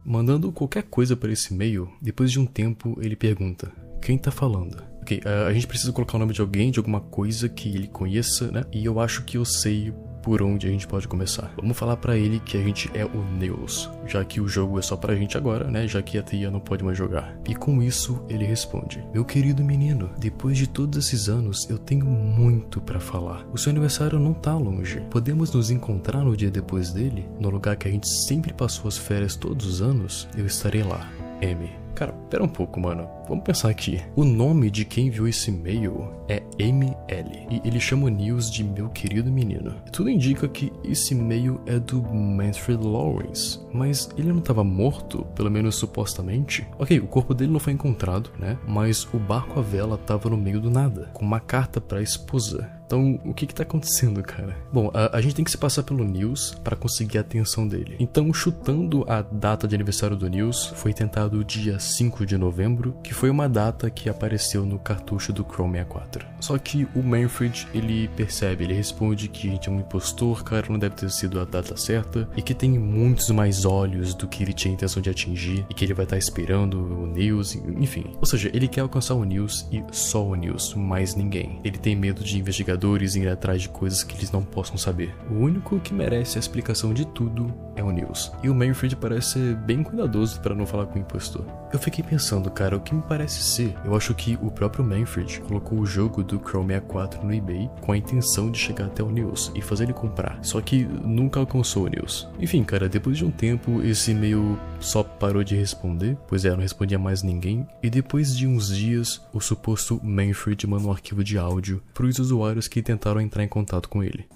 Mandando qualquer coisa para esse e-mail, depois de um tempo ele pergunta: quem tá falando? Ok, a gente precisa colocar o nome de alguém, de alguma coisa que ele conheça, né? E eu acho que eu sei por onde a gente pode começar. Vamos falar para ele que a gente é o Neus, já que o jogo é só pra gente agora, né? Já que a Tia não pode mais jogar. E com isso ele responde: Meu querido menino, depois de todos esses anos eu tenho muito para falar. O seu aniversário não tá longe. Podemos nos encontrar no dia depois dele, no lugar que a gente sempre passou as férias todos os anos? Eu estarei lá. M. Cara, pera um pouco, mano. Vamos pensar aqui. O nome de quem viu esse e-mail é ML. E ele chama o News de meu querido menino. Tudo indica que esse e-mail é do Manfred Lawrence. Mas ele não estava morto, pelo menos supostamente? Ok, o corpo dele não foi encontrado, né? Mas o barco à vela estava no meio do nada, com uma carta para a esposa Então, o que que tá acontecendo, cara? Bom, a, a gente tem que se passar pelo Nils para conseguir a atenção dele. Então, chutando a data de aniversário do Nils, foi tentado o dia 5 de novembro, que foi uma data que apareceu no cartucho do Chrome 64. Só que o Manfred, ele percebe, ele responde que a gente é um impostor, cara, não deve ter sido a data certa, e que tem muitos mais olhos do que ele tinha intenção de atingir, e que ele vai estar tá esperando o Nils, enfim. Ou seja, ele quer alcançar o Nils e só o Nils, mais ninguém. Ele tem medo de investigadores ir atrás de coisas que eles não possam saber. O único que merece a explicação de tudo é o Nils. E o Manfred parece ser bem cuidadoso para não falar com o impostor. Eu fiquei pensando, cara, o que me parece ser? Eu acho que o próprio Manfred colocou o jogo do Chrome 64 no eBay com a intenção de chegar até o Nils e fazer ele comprar. Só que nunca alcançou o Nils. Enfim, cara, depois de um tempo, esse e-mail só parou de responder, pois é, não respondia mais ninguém. E depois de uns dias, o suposto Manfred mandou um arquivo de áudio para os usuários que tentaram entrar em contato com ele.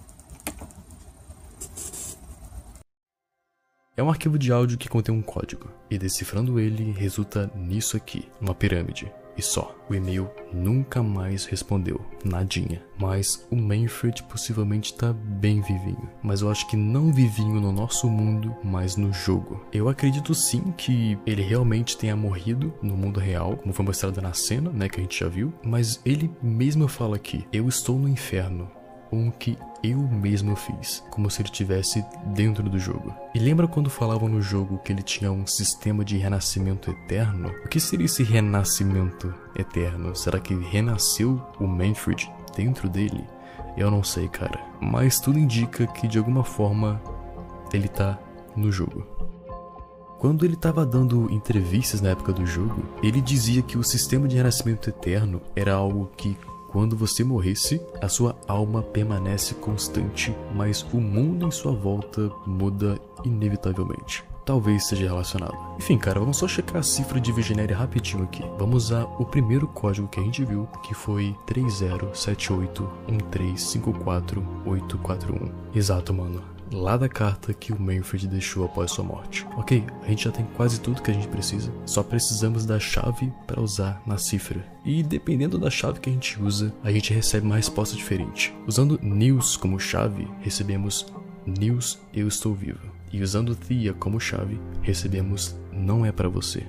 É um arquivo de áudio que contém um código, e decifrando ele resulta nisso aqui, uma pirâmide. E só, o e-mail nunca mais respondeu, nadinha. Mas o Manfred possivelmente tá bem vivinho. Mas eu acho que não vivinho no nosso mundo, mas no jogo. Eu acredito sim que ele realmente tenha morrido no mundo real, como foi mostrado na cena, né, que a gente já viu. Mas ele mesmo fala aqui, eu estou no inferno, um que eu mesmo fiz, como se ele estivesse dentro do jogo. E lembra quando falavam no jogo que ele tinha um sistema de renascimento eterno? O que seria esse renascimento eterno? Será que renasceu o Manfred dentro dele? Eu não sei, cara. Mas tudo indica que de alguma forma ele tá no jogo. Quando ele estava dando entrevistas na época do jogo, ele dizia que o sistema de renascimento eterno era algo que quando você morresse, a sua alma permanece constante, mas o mundo em sua volta muda inevitavelmente. Talvez seja relacionado. Enfim, cara, vamos só checar a cifra de Vigenere rapidinho aqui. Vamos usar o primeiro código que a gente viu, que foi 307813548841. Exato, mano lá da carta que o Manfred deixou após sua morte. Ok, a gente já tem quase tudo que a gente precisa, só precisamos da chave para usar na cifra. E dependendo da chave que a gente usa, a gente recebe uma resposta diferente. Usando News como chave, recebemos News Eu Estou Vivo. E usando Thea como chave, recebemos Não é para você.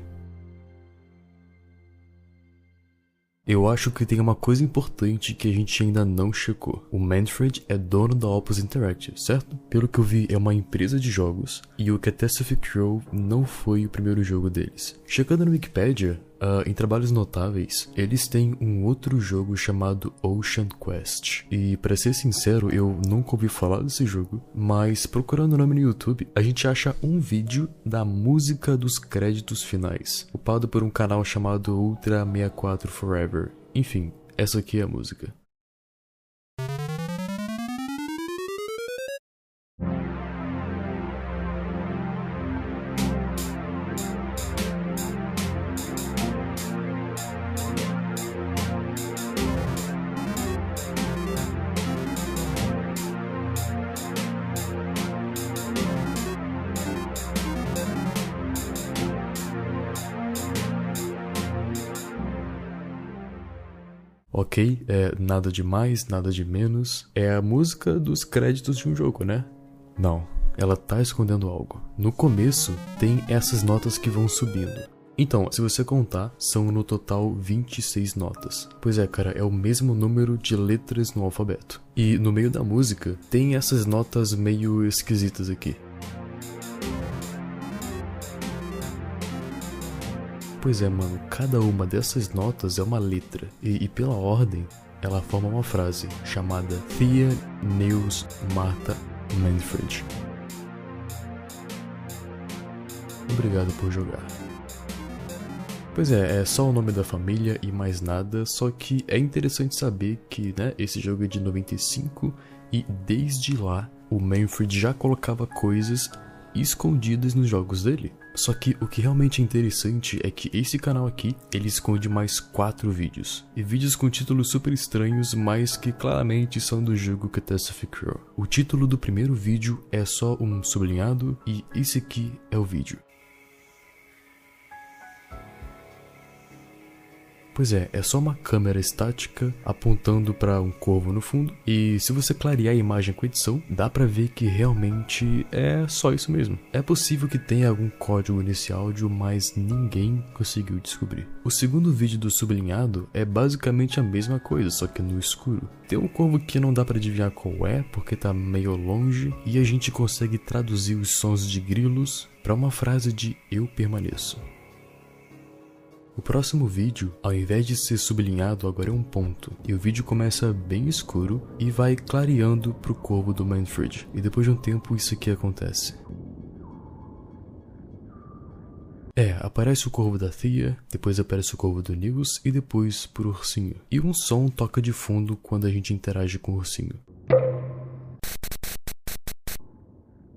Eu acho que tem uma coisa importante que a gente ainda não checou. O Manfred é dono da Opus Interactive, certo? Pelo que eu vi, é uma empresa de jogos e o Catastrophe Crow não foi o primeiro jogo deles. Checando no Wikipedia, Uh, em trabalhos notáveis, eles têm um outro jogo chamado Ocean Quest. E para ser sincero, eu nunca ouvi falar desse jogo, mas procurando o nome no YouTube, a gente acha um vídeo da música dos créditos finais, upado por um canal chamado Ultra 64 Forever. Enfim, essa aqui é a música. Ok, é nada de mais, nada de menos. É a música dos créditos de um jogo, né? Não, ela tá escondendo algo. No começo tem essas notas que vão subindo. Então, se você contar, são no total 26 notas. Pois é, cara, é o mesmo número de letras no alfabeto. E no meio da música tem essas notas meio esquisitas aqui. Pois é, mano, cada uma dessas notas é uma letra, e, e pela ordem, ela forma uma frase chamada Thea News Martha Manfred. Obrigado por jogar. Pois é, é só o nome da família e mais nada, só que é interessante saber que né, esse jogo é de 95 e desde lá o Manfred já colocava coisas escondidas nos jogos dele. Só que o que realmente é interessante é que esse canal aqui, ele esconde mais 4 vídeos. E vídeos com títulos super estranhos, mas que claramente são do jogo Catastrophe Crow. O título do primeiro vídeo é só um sublinhado e esse aqui é o vídeo. Pois é, é só uma câmera estática apontando para um corvo no fundo. E se você clarear a imagem com edição, dá para ver que realmente é só isso mesmo. É possível que tenha algum código nesse áudio, mas ninguém conseguiu descobrir. O segundo vídeo do sublinhado é basicamente a mesma coisa, só que no escuro. Tem um corvo que não dá para adivinhar qual é, porque tá meio longe, e a gente consegue traduzir os sons de grilos para uma frase de eu permaneço. O próximo vídeo, ao invés de ser sublinhado, agora é um ponto, e o vídeo começa bem escuro e vai clareando pro corvo do Manfred, e depois de um tempo isso aqui acontece. É, aparece o corvo da Thea, depois aparece o corvo do Nils e depois pro ursinho. E um som toca de fundo quando a gente interage com o ursinho.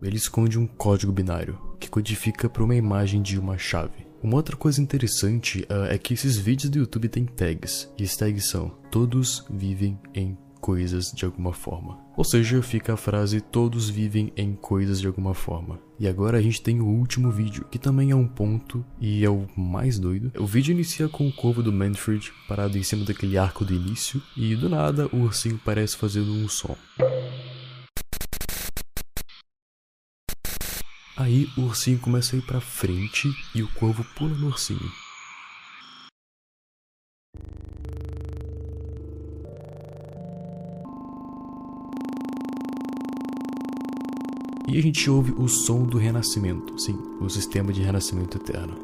Ele esconde um código binário, que codifica para uma imagem de uma chave. Uma outra coisa interessante uh, é que esses vídeos do YouTube têm tags, e as tags são Todos vivem em coisas de alguma forma. Ou seja, fica a frase Todos vivem em coisas de alguma forma. E agora a gente tem o último vídeo, que também é um ponto e é o mais doido. O vídeo inicia com o corvo do Manfred parado em cima daquele arco do início, e do nada o ursinho parece fazendo um som. Aí o ursinho começa a ir pra frente e o corvo pula no ursinho. E a gente ouve o som do renascimento, sim, o sistema de renascimento eterno.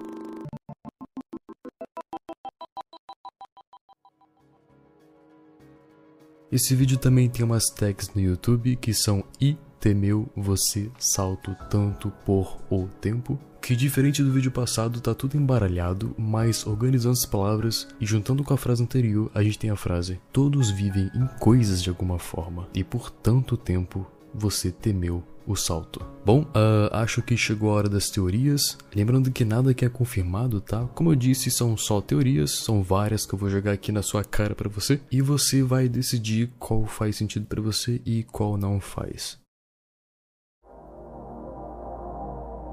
Esse vídeo também tem umas tags no YouTube que são i temeu você salto tanto por o tempo? Que diferente do vídeo passado, tá tudo embaralhado, mas organizando as palavras e juntando com a frase anterior, a gente tem a frase: Todos vivem em coisas de alguma forma, e por tanto tempo você temeu o salto. Bom, uh, acho que chegou a hora das teorias. Lembrando que nada aqui é confirmado, tá? Como eu disse, são só teorias, são várias que eu vou jogar aqui na sua cara para você e você vai decidir qual faz sentido para você e qual não faz.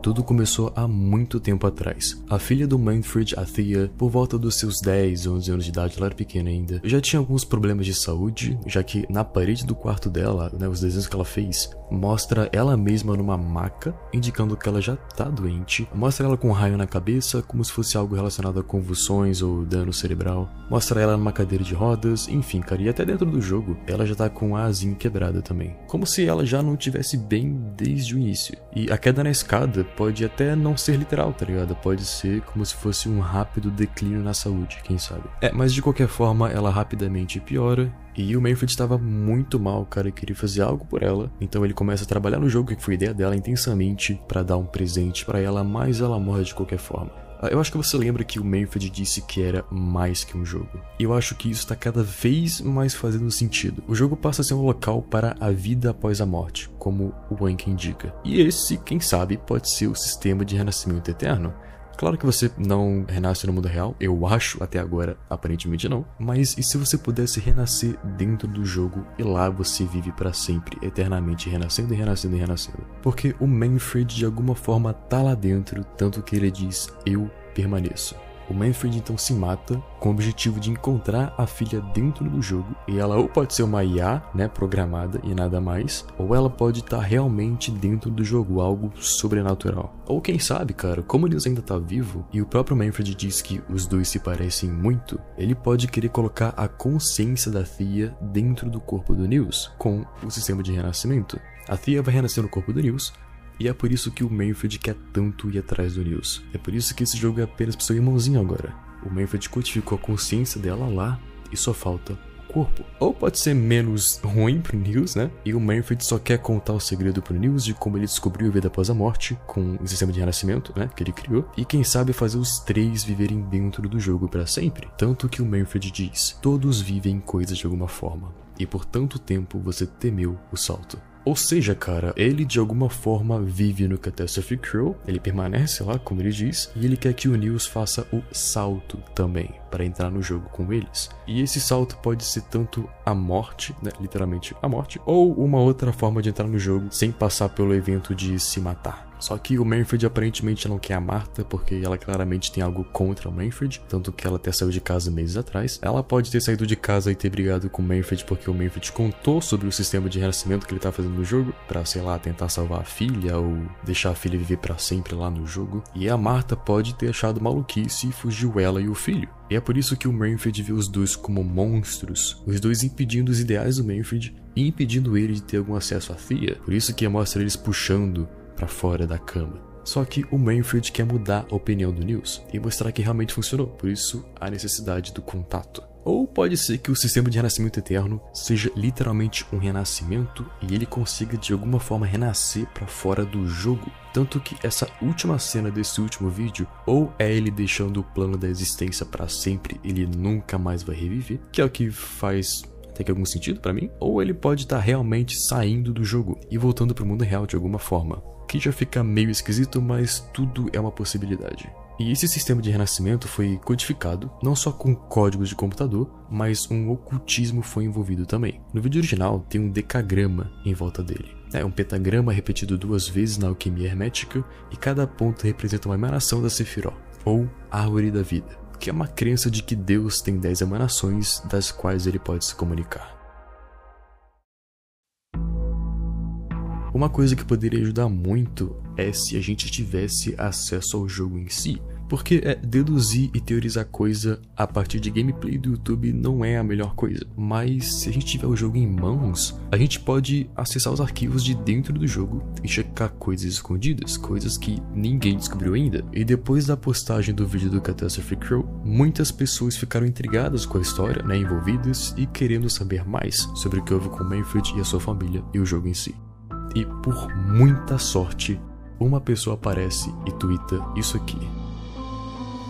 Tudo começou há muito tempo atrás. A filha do Manfred, a Thea, por volta dos seus 10, 11 anos de idade, ela era pequena ainda, já tinha alguns problemas de saúde, já que na parede do quarto dela, né, os desenhos que ela fez, mostra ela mesma numa maca, indicando que ela já tá doente. Mostra ela com um raio na cabeça, como se fosse algo relacionado a convulsões ou dano cerebral. Mostra ela numa cadeira de rodas, enfim, cara, e até dentro do jogo, ela já tá com a asinha quebrada também. Como se ela já não tivesse bem desde o início. E a queda na escada pode até não ser literal, tá ligado? Pode ser como se fosse um rápido declínio na saúde, quem sabe. É, mas de qualquer forma, ela rapidamente piora e o Manfred estava muito mal, cara, e queria fazer algo por ela. Então ele começa a trabalhar no jogo, que foi ideia dela, intensamente, para dar um presente para ela, mas ela morre de qualquer forma. Ah, eu acho que você lembra que o Manfred disse que era mais que um jogo. E eu acho que isso está cada vez mais fazendo sentido. O jogo passa a ser um local para a vida após a morte, como o Wank indica. E esse, quem sabe, pode ser o sistema de renascimento eterno. Claro que você não renasce no mundo real, eu acho até agora, aparentemente não. Mas e se você pudesse renascer dentro do jogo e lá você vive para sempre, eternamente renascendo e renascendo e renascendo? Porque o Manfred de alguma forma tá lá dentro, tanto que ele diz eu permaneço. O Manfred então se mata com o objetivo de encontrar a filha dentro do jogo e ela ou pode ser uma IA, né, programada e nada mais, ou ela pode estar tá realmente dentro do jogo, algo sobrenatural. Ou quem sabe, cara, como Nils ainda tá vivo e o próprio Manfred diz que os dois se parecem muito, ele pode querer colocar a consciência da Thea dentro do corpo do Nils com o sistema de renascimento. A Thea vai renascer no corpo do Nils, e é por isso que o Manfred quer tanto ir atrás do Nils. É por isso que esse jogo é apenas pro seu irmãozinho agora. O Manfred codificou a consciência dela lá e só falta corpo. Ou pode ser menos ruim pro Nils, né? E o Manfred só quer contar o segredo pro Nils de como ele descobriu a vida após a morte, com o sistema de renascimento, né? Que ele criou. E quem sabe fazer os três viverem dentro do jogo para sempre. Tanto que o Manfred diz: todos vivem coisas de alguma forma. E por tanto tempo você temeu o salto. Ou seja, cara, ele de alguma forma vive no Catastrophe Crew, ele permanece lá, como ele diz, e ele quer que o Nils faça o salto também, para entrar no jogo com eles. E esse salto pode ser tanto a morte, né, literalmente a morte, ou uma outra forma de entrar no jogo sem passar pelo evento de se matar. Só que o Manfred aparentemente não quer a Marta, porque ela claramente tem algo contra o Manfred, tanto que ela até saiu de casa meses atrás. Ela pode ter saído de casa e ter brigado com o Manfred porque o Manfred contou sobre o sistema de renascimento que ele tá fazendo no jogo, para sei lá, tentar salvar a filha ou deixar a filha viver para sempre lá no jogo. E a Marta pode ter achado maluquice e fugiu ela e o filho. E é por isso que o Manfred vê os dois como monstros, os dois impedindo os ideais do Manfred e impedindo ele de ter algum acesso à Thea. Por isso que mostra eles puxando para fora da cama. Só que o Manfred quer mudar a opinião do Nils e mostrar que realmente funcionou, por isso a necessidade do contato. Ou pode ser que o sistema de renascimento eterno seja literalmente um renascimento e ele consiga de alguma forma renascer para fora do jogo. Tanto que essa última cena desse último vídeo, ou é ele deixando o plano da existência para sempre, ele nunca mais vai reviver, que é o que faz até que algum sentido para mim, ou ele pode estar tá realmente saindo do jogo e voltando para o mundo real de alguma forma. Que já fica meio esquisito, mas tudo é uma possibilidade. E esse sistema de renascimento foi codificado não só com códigos de computador, mas um ocultismo foi envolvido também. No vídeo original tem um decagrama em volta dele. É um pentagrama repetido duas vezes na alquimia hermética e cada ponto representa uma emanação da Sephiroth, ou Árvore da Vida, que é uma crença de que Deus tem dez emanações das quais ele pode se comunicar. Uma coisa que poderia ajudar muito é se a gente tivesse acesso ao jogo em si. Porque é, deduzir e teorizar coisa a partir de gameplay do YouTube não é a melhor coisa. Mas se a gente tiver o jogo em mãos, a gente pode acessar os arquivos de dentro do jogo e checar coisas escondidas, coisas que ninguém descobriu ainda. E depois da postagem do vídeo do Catastrophe Crow, muitas pessoas ficaram intrigadas com a história, né, envolvidas e querendo saber mais sobre o que houve com Manfred e a sua família e o jogo em si. E por muita sorte, uma pessoa aparece e twitta isso aqui.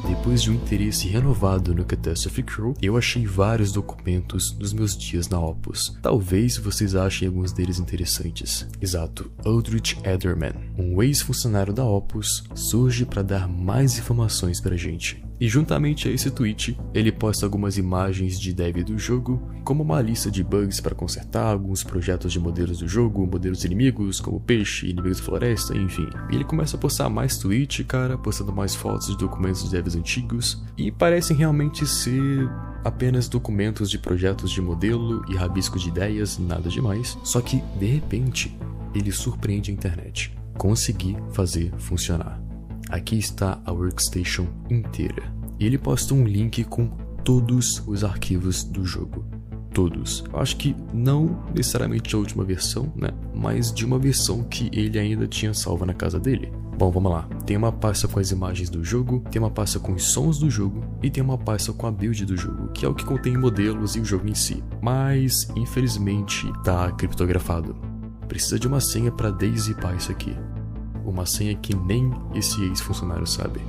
Depois de um interesse renovado no Catastrophe Crew, eu achei vários documentos dos meus dias na Opus. Talvez vocês achem alguns deles interessantes. Exato, Aldrich Ederman, um ex-funcionário da Opus, surge para dar mais informações pra gente. E juntamente a esse tweet, ele posta algumas imagens de dev do jogo, como uma lista de bugs para consertar, alguns projetos de modelos do jogo, modelos inimigos, como peixe, inimigos da floresta, enfim. E ele começa a postar mais tweets, cara, postando mais fotos de documentos de devs antigos, e parecem realmente ser apenas documentos de projetos de modelo e rabisco de ideias, nada demais. Só que, de repente, ele surpreende a internet. Consegui fazer funcionar. Aqui está a workstation inteira. E ele posta um link com todos os arquivos do jogo. Todos. Eu acho que não necessariamente a última versão, né? Mas de uma versão que ele ainda tinha salva na casa dele. Bom, vamos lá. Tem uma pasta com as imagens do jogo, tem uma pasta com os sons do jogo e tem uma pasta com a build do jogo, que é o que contém modelos e o jogo em si. Mas, infelizmente, tá criptografado. Precisa de uma senha para dezippar isso aqui uma senha que nem esse ex-funcionário sabe.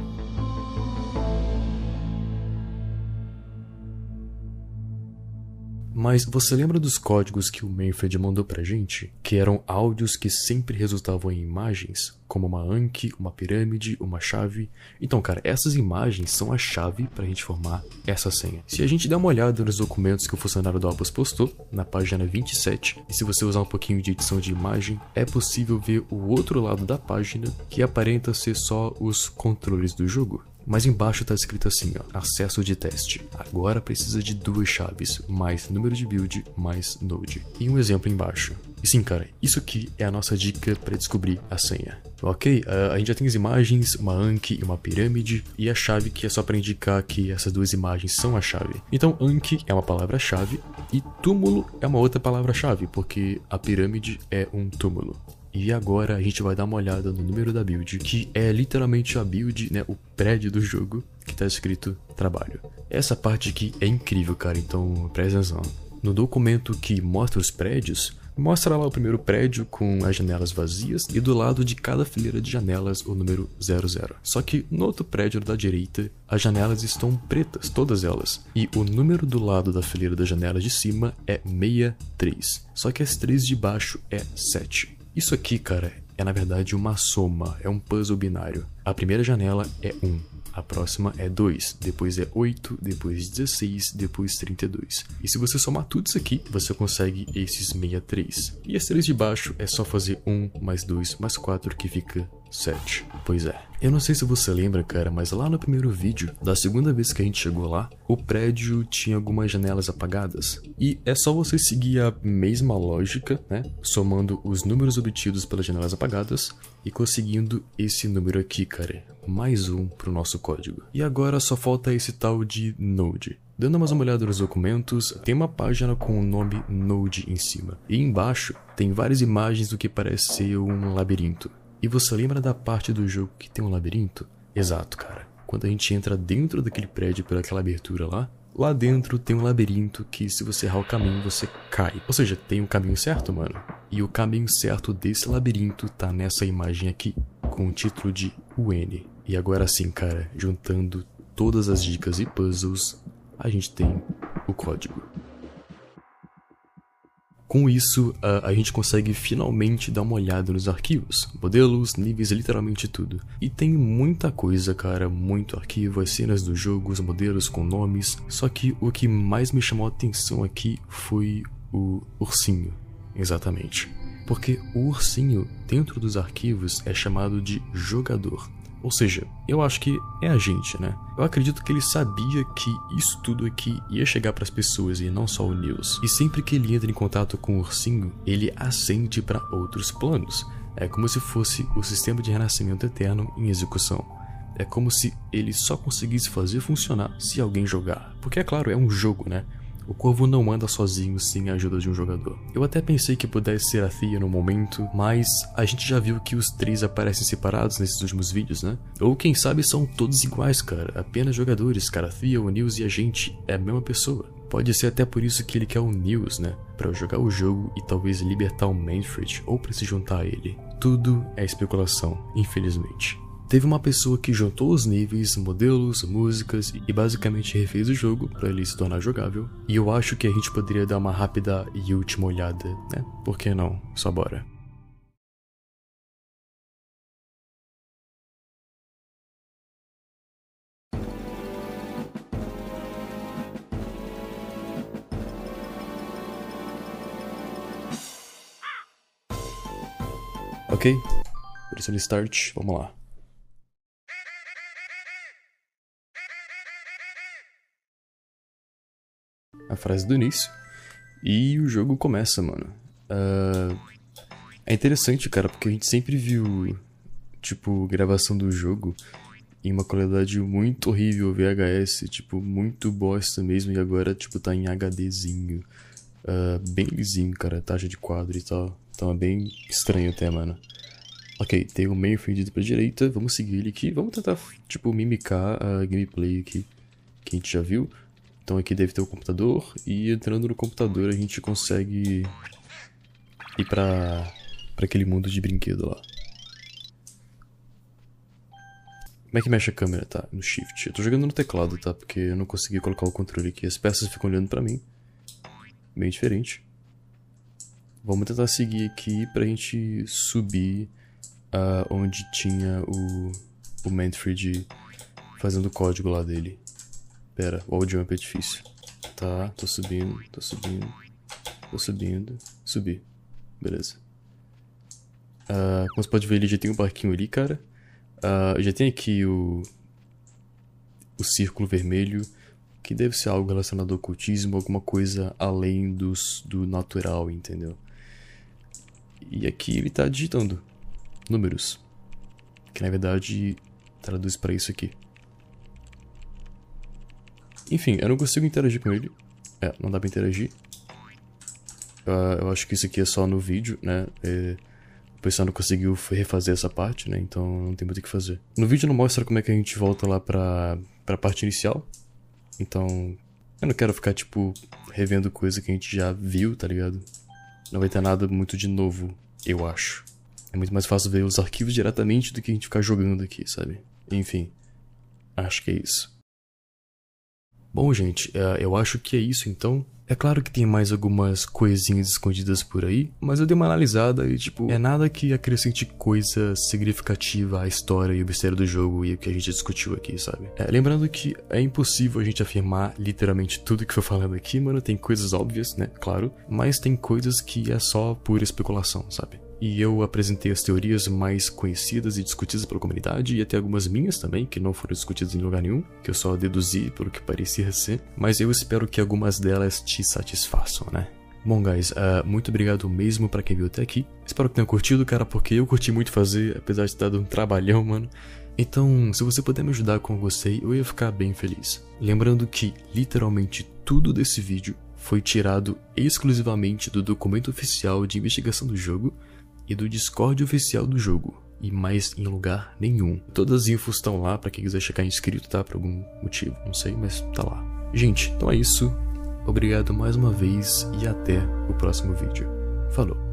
Mas você lembra dos códigos que o Manfred mandou pra gente? Que eram áudios que sempre resultavam em imagens, como uma Anki, uma pirâmide, uma chave. Então, cara, essas imagens são a chave pra gente formar essa senha. Se a gente der uma olhada nos documentos que o funcionário do Opus postou, na página 27, e se você usar um pouquinho de edição de imagem, é possível ver o outro lado da página, que aparenta ser só os controles do jogo. Mas embaixo está escrito assim, ó, acesso de teste. Agora precisa de duas chaves, mais número de build, mais node. E um exemplo embaixo. E sim, cara, isso aqui é a nossa dica para descobrir a senha. Ok, a gente já tem as imagens, uma Anki e uma pirâmide, e a chave que é só para indicar que essas duas imagens são a chave. Então, Anki é uma palavra-chave e túmulo é uma outra palavra-chave, porque a pirâmide é um túmulo. E agora a gente vai dar uma olhada no número da build, que é literalmente a build, né, o prédio do jogo, que tá escrito trabalho. Essa parte aqui é incrível, cara, então presta atenção. No documento que mostra os prédios, mostra lá o primeiro prédio com as janelas vazias e do lado de cada fileira de janelas o número 00. Só que no outro prédio da direita, as janelas estão pretas, todas elas, e o número do lado da fileira das janelas de cima é 63. Só que as três de baixo é 7. Isso aqui, cara, é na verdade uma soma, é um puzzle binário. A primeira janela é 1, a próxima é 2, depois é 8, depois 16, depois 32. E se você somar tudo isso aqui, você consegue esses 63. E as três de baixo é só fazer 1 mais 2 mais 4 que fica 7. Pois é. Eu não sei se você lembra, cara, mas lá no primeiro vídeo, da segunda vez que a gente chegou lá, o prédio tinha algumas janelas apagadas. E é só você seguir a mesma lógica, né? Somando os números obtidos pelas janelas apagadas e conseguindo esse número aqui, cara. Mais um pro nosso código. E agora só falta esse tal de Node. Dando mais uma olhada nos documentos, tem uma página com o nome Node em cima. E embaixo tem várias imagens do que parece ser um labirinto. E você lembra da parte do jogo que tem um labirinto? Exato, cara. Quando a gente entra dentro daquele prédio pelaquela abertura lá, lá dentro tem um labirinto que se você errar o caminho você cai. Ou seja, tem um caminho certo, mano. E o caminho certo desse labirinto tá nessa imagem aqui, com o título de UN. E agora sim, cara, juntando todas as dicas e puzzles, a gente tem o código. Com isso, a, a, gente consegue finalmente dar uma olhada nos arquivos, modelos, níveis, literalmente tudo. E tem muita coisa, cara, muito arquivo, as cenas do jogo, os modelos com nomes. Só que o que mais me chamou a atenção aqui foi o ursinho, exatamente. Porque o ursinho, dentro dos arquivos, é chamado de jogador. Ou seja, eu acho que é a gente, né? Eu acredito que ele sabia que isso tudo aqui ia chegar para as pessoas e não só o Nils. E sempre que ele entra em contato com o ursinho, ele ascende para outros planos. É como se fosse o sistema de renascimento eterno em execução. É como se ele só conseguisse fazer funcionar se alguém jogar. Porque é claro, é um jogo, né? O corvo não anda sozinho sem a ajuda de um jogador. Eu até pensei que pudesse ser a Thea no momento, mas a gente já viu que os três aparecem separados nesses últimos vídeos, né? Ou quem sabe são todos iguais, cara. Apenas jogadores, cara. A Thea, o Nils e a gente é a mesma pessoa. Pode ser até por isso que ele quer o Nils, né? Para jogar o jogo e talvez libertar o Manfred ou para se juntar a ele. Tudo é especulação, infelizmente. Teve uma pessoa que juntou os níveis, modelos, músicas e basicamente refez o jogo para ele se tornar jogável. E eu acho que a gente poderia dar uma rápida e última olhada, né? Por que não? Só bora. Ok, pressão start, vamos lá. Frase do início. E o jogo começa, mano. Uh, é interessante, cara, porque a gente sempre viu, tipo, gravação do jogo em uma qualidade muito horrível, VHS, tipo, muito bosta mesmo, e agora, tipo, tá em HDzinho. Uh, bem lisinho, cara, taxa de quadro e tal. Então é bem estranho até, mano. Ok, tem um meio fendido pra direita, vamos seguir ele aqui. Vamos tentar, tipo, mimicar a gameplay aqui que a gente já viu. Então aqui deve ter o computador e entrando no computador a gente consegue ir pra, pra aquele mundo de brinquedo lá. Como é que mexe a câmera, tá? No shift. Eu tô jogando no teclado, tá? Porque eu não consegui colocar o controle aqui. As peças ficam olhando pra mim. Bem diferente. Vamos tentar seguir aqui pra gente subir uh, onde tinha o, o Manfred fazendo o código lá dele. Pera, o jump é difícil. Tá, tô subindo, tô subindo. Tô subindo. Subi. Beleza. Uh, como você pode ver, ele já tem um barquinho ali, cara. Uh, já tem aqui o... O círculo vermelho. Que deve ser algo relacionado ao ocultismo, alguma coisa além dos, do natural, entendeu? E aqui ele tá digitando números. Que na verdade traduz para isso aqui. Enfim, eu não consigo interagir com ele. É, não dá pra interagir. Uh, eu acho que isso aqui é só no vídeo, né? É, o pessoal não conseguiu refazer essa parte, né? Então não tem muito o que fazer. No vídeo não mostra como é que a gente volta lá pra, pra parte inicial. Então, eu não quero ficar, tipo, revendo coisa que a gente já viu, tá ligado? Não vai ter nada muito de novo, eu acho. É muito mais fácil ver os arquivos diretamente do que a gente ficar jogando aqui, sabe? Enfim, acho que é isso. Bom, gente, é, eu acho que é isso então. É claro que tem mais algumas coisinhas escondidas por aí, mas eu dei uma analisada e, tipo, é nada que acrescente coisa significativa à história e o mistério do jogo e o que a gente discutiu aqui, sabe? É, lembrando que é impossível a gente afirmar literalmente tudo que foi falando aqui, mano. Tem coisas óbvias, né? Claro, mas tem coisas que é só pura especulação, sabe? E eu apresentei as teorias mais conhecidas e discutidas pela comunidade, e até algumas minhas também, que não foram discutidas em lugar nenhum, que eu só deduzi pelo que parecia ser, mas eu espero que algumas delas te satisfaçam, né? Bom, guys, uh, muito obrigado mesmo para quem viu até aqui. Espero que tenham curtido, cara, porque eu curti muito fazer, apesar de estar dando um trabalhão, mano. Então, se você puder me ajudar eu gostei, eu ia ficar bem feliz. Lembrando que, literalmente, tudo desse vídeo foi tirado exclusivamente do documento oficial de investigação do jogo e do Discord oficial do jogo, e mais em lugar nenhum. Todas as infos estão lá para quem quiser checar inscrito, tá? Por algum motivo, não sei, mas tá lá. Gente, então é isso. Obrigado mais uma vez e até o próximo vídeo. Falou!